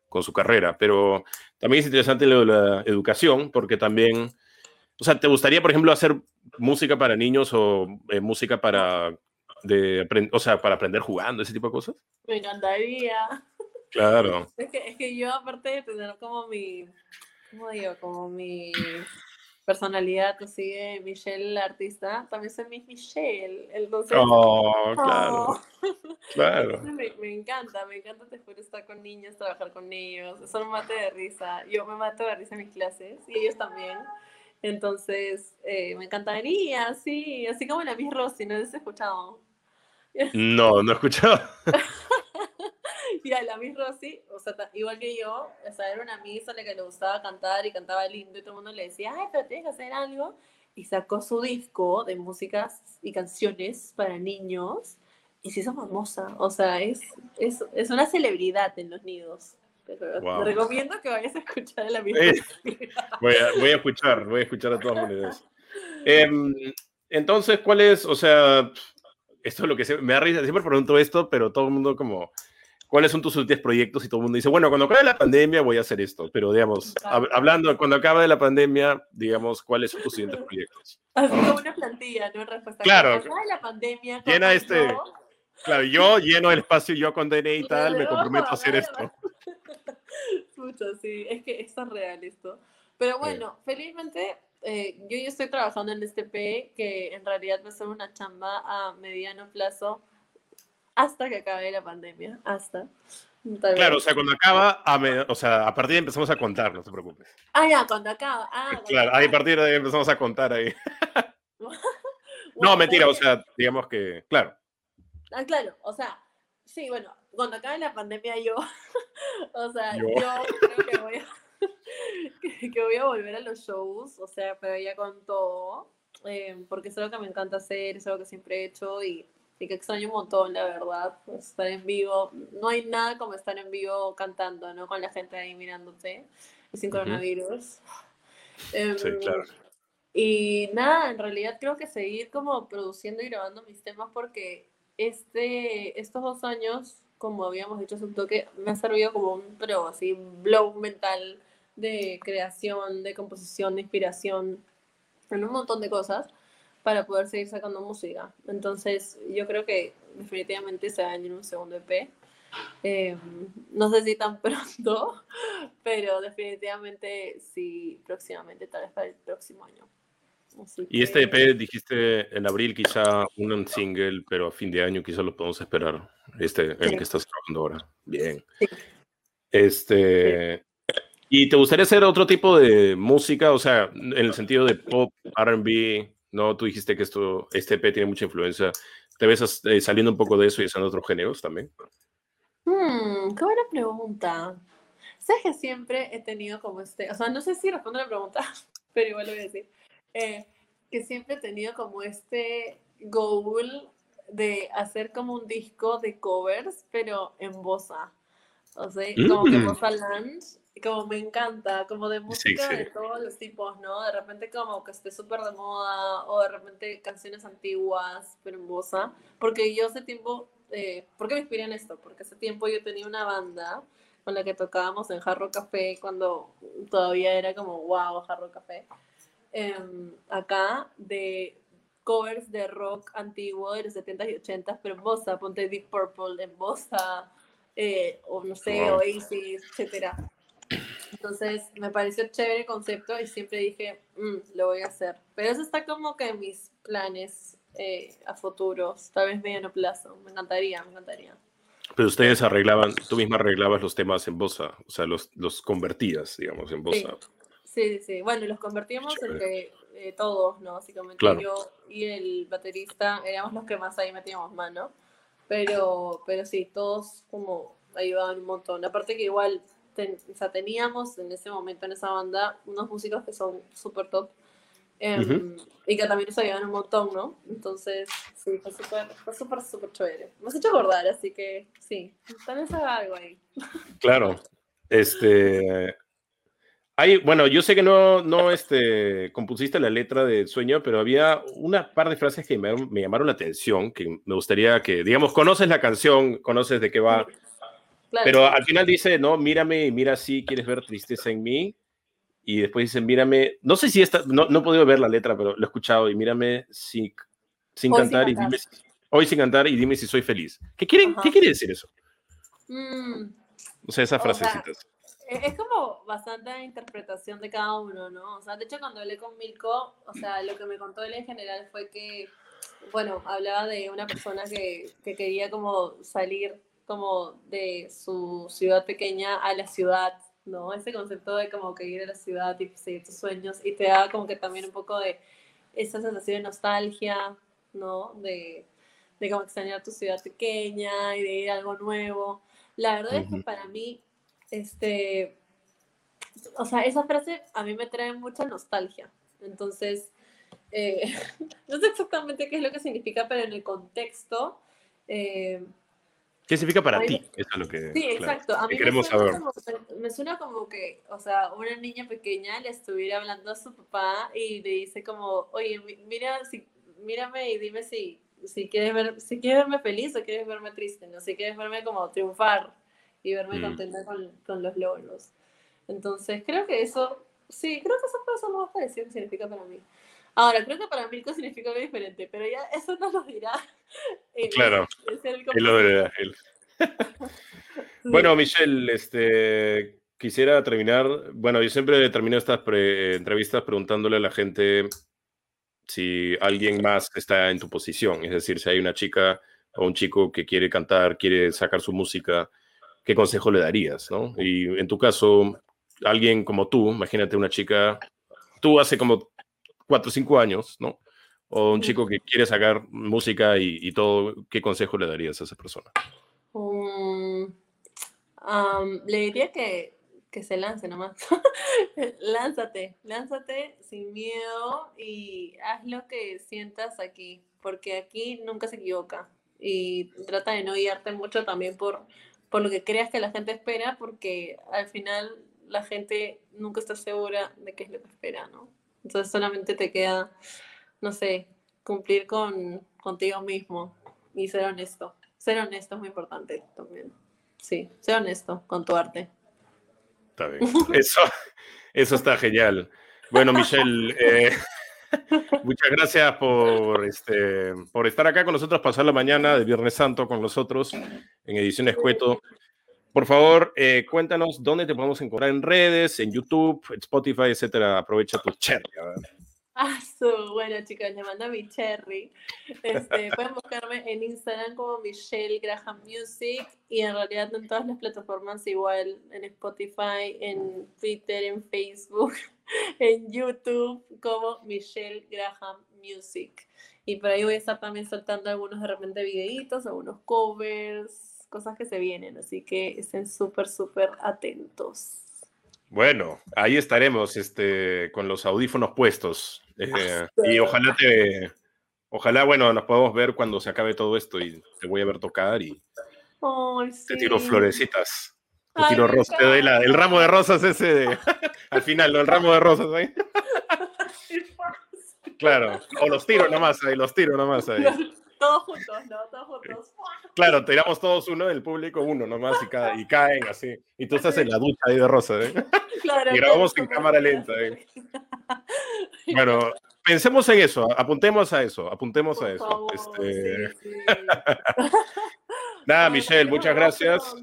con su carrera. Pero también es interesante lo de la educación, porque también, o sea, ¿te gustaría, por ejemplo, hacer música para niños o eh, música para, de, o sea, para aprender jugando, ese tipo de cosas? Me encantaría. Claro. Es que, es que yo, aparte de tener como mi, ¿cómo digo? Como mi personalidad así de Michelle la artista, también soy Miss Michelle. Entonces, Oh, claro, oh, claro. entonces me, me encanta, me encanta después estar con niños, trabajar con ellos. Eso me mate de risa. Yo me mato de risa en mis clases y ellos también. Entonces, eh, me encantaría, sí, así como la Miss Rosy, ¿no has escuchado? No, no he escuchado. [LAUGHS] Ya, la Miss Rosy, o sea, igual que yo, o sea, era una Miss a la que le gustaba cantar y cantaba lindo y todo el mundo le decía, ay, pero tienes que hacer algo. Y sacó su disco de músicas y canciones para niños y se hizo famosa. O sea, es, es, es una celebridad en los nidos. Pero Wow. te recomiendo que vayas a escuchar a la Miss Eh. [LAUGHS] Voy a, voy a escuchar, voy a escuchar a todas maneras. Em, entonces, ¿cuál es? O sea, esto es lo que se- me da risa. Siempre pregunto esto, pero todo el mundo como, ¿cuáles son tus últimos proyectos? Y todo el mundo dice, bueno, cuando acabe la pandemia voy a hacer esto. Pero digamos, hab- hablando, cuando acabe la pandemia, digamos, ¿cuáles son tus siguientes proyectos? Así como una plantilla, ¿no? Respuesta Claro. Cuando acabe la pandemia. Llena este- yo, Claro, yo lleno el espacio, yo con DNA y tal, me comprometo a hacer esto. [LAUGHS] Mucho, sí, es que es real esto. Pero bueno, felizmente eh, yo ya estoy trabajando en este P que en realidad va a ser una chamba a mediano plazo hasta que acabe la pandemia, hasta. Tal Claro, o sea, cuando acaba, a me- o sea, a partir de ahí empezamos a contar, no te preocupes. Ah, ya, cuando acaba. Ah, cuando Claro, ahí a partir de ahí empezamos a contar ahí. [LAUGHS] No, mentira, o sea, digamos que, claro. Ah, claro, o sea, sí, bueno, cuando acabe la pandemia yo, [LAUGHS] o sea, Yo. yo, creo que voy, a, [LAUGHS] que, que voy a volver a los shows, o sea, pero ya con todo, eh, porque es algo que me encanta hacer, es algo que siempre he hecho y, que extraño un montón, la verdad, estar en vivo. No hay nada como estar en vivo cantando, ¿no? Con la gente ahí mirándote y sin coronavirus. Em, Sí, claro. y nada, en realidad creo que seguir como produciendo y grabando mis temas porque este, estos dos años, como habíamos dicho hace un toque, me ha servido como un, pero así, blow mental de creación, de composición, de inspiración, en un montón de cosas para poder seguir sacando música. Entonces, yo creo que definitivamente se va a venir un segundo EP. Eh, no sé si tan [LAUGHS] pronto, pero definitivamente sí, próximamente, tal vez para el próximo año. Así Y este EP dijiste en abril quizá un single, pero a fin de año quizá lo podemos esperar. Este, el Sí. que estás trabajando ahora. Bien. Sí. Este. ¿Y te gustaría hacer otro tipo de música? O sea, en el sentido de pop, RB, ¿no? Tú dijiste que esto, este EP tiene mucha influencia. ¿Te ves eh, saliendo un poco de eso y haciendo otros géneros también? Hmm, qué buena pregunta. Sabes que siempre he tenido como este, o sea, no sé si respondo la pregunta, [LAUGHS] pero igual lo voy a decir, eh, que siempre he tenido como este goal de hacer como un disco de covers, pero en bossa. O sea, como que Mm. bossa lounge, y como me encanta, como de música sí. de todos los tipos, ¿no? De repente como que esté súper de moda, o de repente canciones antiguas, pero en bossa. Porque yo hace tiempo, eh, ¿por qué me inspiré en esto? Porque hace tiempo yo tenía una banda con la que tocábamos en Jarro Café cuando todavía era como wow, Jarro Café. Em, acá de covers de rock antiguo de los 70s y 80s, pero en bossa, ponte Deep Purple en bossa, eh, o no sé, Wow. Oasis, etcétera. Entonces me pareció chévere el concepto y siempre dije, "Mm, lo voy a hacer. Pero eso está como que en mis planes eh, a futuros, tal vez mediano plazo. Me encantaría, me encantaría. Pero ustedes arreglaban, tú misma arreglabas los temas en bossa, o sea, los, los convertías, digamos, en bossa. Sí, sí, sí. Bueno, los convertimos Chévere. entre eh, todos, ¿no? Básicamente Claro. yo y el baterista éramos los que más ahí metíamos mano. Pero, pero sí, todos como ayudaban un montón. Aparte que igual ten- o sea, teníamos en ese momento en esa banda unos músicos que son súper top. em. Y que también nos ayudan un montón, ¿no? Entonces, sí, fue súper, fue súper, súper chévere. Me has hecho acordar, así que sí, vez haga algo ahí. [LAUGHS] Claro. Este. Hay, bueno, yo sé que no, no este, compusiste la letra de Sueño, pero había una par de frases que me, me llamaron la atención, que me gustaría que, digamos, conoces la canción, conoces de qué va, Claro. pero al final dice, no, mírame y mira si quieres ver tristeza en mí, y después dice, mírame, no sé si esta, no, no he podido ver la letra, pero lo he escuchado, y mírame si, sin Hoy sin cantar y cantar. dime si, hoy sin cantar y dime si soy feliz. ¿Qué, quieren, Ajá. ¿qué quiere decir eso? Mm, O sea, esas frasecitas. E-, es como bastante interpretación de cada uno, ¿no? O sea, de hecho cuando hablé con Milko, o sea, lo que me contó él en general fue que, bueno, hablaba de una persona que, que quería como salir como de su ciudad pequeña a la ciudad, ¿no? Ese concepto de como que ir a la ciudad y seguir tus sueños y te da como que también un poco de esa sensación de nostalgia, ¿no? De, de como extrañar tu ciudad pequeña y de ir a algo nuevo. La verdad es que para mí este, o sea, esa frase a mí me trae mucha nostalgia. Entonces, eh, [LAUGHS] no sé exactamente qué es lo que significa, pero en el contexto... Eh, ¿Qué significa para ti? Eso es lo que, sí, exacto. a mí queremos me suena, saber. Como, me suena como que, o sea, una niña pequeña le estuviera hablando a su papá y le dice como, oye, mira, si, mírame y dime si, si, quieres ver, si quieres verme feliz o quieres verme triste, ¿no? Si quieres verme como triunfar y verme mm. contenta con, con, los logros. Entonces, creo que eso, sí, creo que eso puede ser lo más parecido que significa para mí. Ahora, creo que para Milko significa algo diferente, pero ya eso no lo dirá. [LAUGHS] claro, él lo dirá él. bueno, Michelle, este, quisiera terminar, bueno, yo siempre termino estas entrevistas preguntándole a la gente si alguien más está en tu posición, es decir, si hay una chica o un chico que quiere cantar, quiere sacar su música, ¿qué consejo le darías? ¿no? Y en tu caso, alguien como tú, imagínate una chica, tú hace como cuatro o cinco años, ¿no? O un chico que quiere sacar música y, todo, ¿qué consejo le darías a esa persona? Um, le diría que, que se lance nomás. [LAUGHS] lánzate, lánzate sin miedo y haz lo que sientas aquí, porque aquí nunca se equivoca. Y trata de no guiarte mucho también por, por lo que creas que la gente espera, porque al final la gente nunca está segura de qué es lo que espera, ¿no? Entonces solamente te queda, no sé, cumplir con contigo mismo y ser honesto. Ser honesto es muy importante también. Sí, ser honesto con tu arte. Está bien. Eso, eso está genial. Bueno, Michelle, eh, [LAUGHS] muchas gracias por, este, por estar acá con nosotros, pasar la mañana de Viernes Santo con nosotros en Ediciones Cueto. Por favor, eh, cuéntanos dónde te podemos encontrar en redes, en YouTube, Spotify, etcétera. Aprovecha tu cherry. Ah, bueno, chicos, le mando mi cherry. Este, pueden buscarme en Instagram como Michelle Graham Music y en realidad en todas las plataformas igual, en Spotify, en Twitter, en Facebook, [LAUGHS] en YouTube como Michelle Graham Music. Y por ahí voy a estar también soltando algunos de repente videitos, algunos covers, cosas que se vienen, así que estén súper, súper atentos. Bueno, ahí estaremos este, con los audífonos puestos. Eh, y ojalá te, ojalá, bueno, nos podamos ver cuando se acabe todo esto y te voy a ver tocar y te tiro florecitas. Te tiro rosas, te doy el ramo de rosas ese [LAUGHS] al final, el ramo de rosas ahí. [LAUGHS] Claro, o los tiro nomás ahí, los tiro nomás ahí. Todos juntos, ¿no? Todos juntos. Claro, tiramos todos uno, el público uno nomás y, y caen así. Y tú estás en la ducha ahí de rosa, ¿eh? [LAUGHS] Claro, y grabamos en cámara lenta, ¿eh? Bueno, pensemos en eso, apuntemos a eso, apuntemos a eso. este... [LAUGHS] Nada, Michelle, muchas gracias.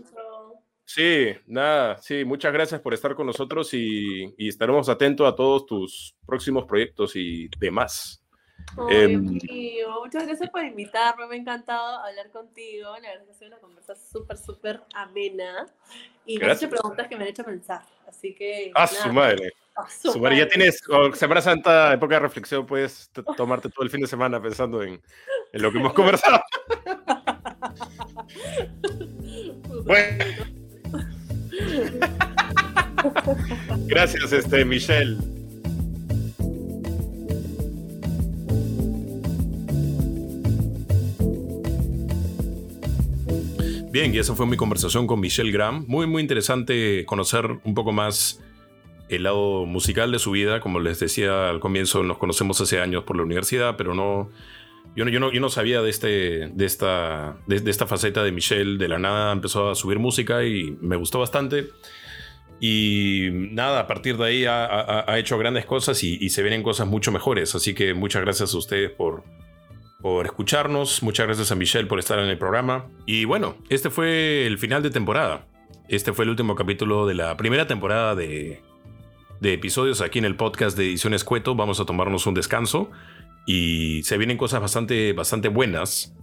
Sí, nada, sí, muchas gracias por estar con nosotros y, estaremos atentos a todos tus próximos proyectos y demás. Em, muchas gracias por invitarme, me ha encantado hablar contigo, la verdad es que ha sido una conversación súper, súper amena y me hecho preguntas que me han hecho pensar, así que... Ah, su madre. su madre. Ya tienes, Semana Santa, época de reflexión, puedes tomarte todo el fin de semana pensando en, en lo que hemos conversado. [LAUGHS] bueno. [LAUGHS] Gracias, este, Michelle. Bien, y esa fue mi conversación con Michelle Graham. Muy, muy interesante conocer un poco más el lado musical de su vida. Como les decía al comienzo, nos conocemos hace años por la universidad, pero no, yo no, yo no, yo no sabía de, este, de, esta, de, esta faceta de Michelle. De la nada empezó a subir música y me gustó bastante. Y nada, a partir de ahí ha, hecho grandes cosas y, y, se vienen cosas mucho mejores. Así que muchas gracias a ustedes por, por escucharnos. Muchas gracias a Michelle por estar en el programa. Y bueno, este fue el final de temporada. Este fue el último capítulo de la primera temporada de, de episodios aquí en el podcast de Ediciones Cueto. Vamos a tomarnos un descanso y se vienen cosas bastante, bastante buenas,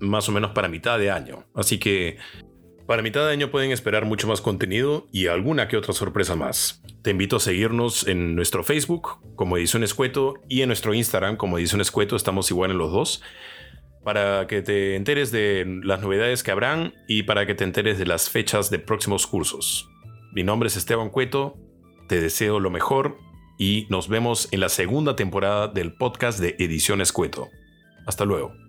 más o menos para mitad de año. Así que para mitad de año pueden esperar mucho más contenido y alguna que otra sorpresa más. Te invito a seguirnos en nuestro Facebook como Ediciones Cueto y en nuestro Instagram como Ediciones Cueto. Estamos igual en los dos para que te enteres de las novedades que habrán y para que te enteres de las fechas de próximos cursos. Mi nombre es Esteban Cueto, te deseo lo mejor y nos vemos en la segunda temporada del podcast de Ediciones Cueto. Hasta luego.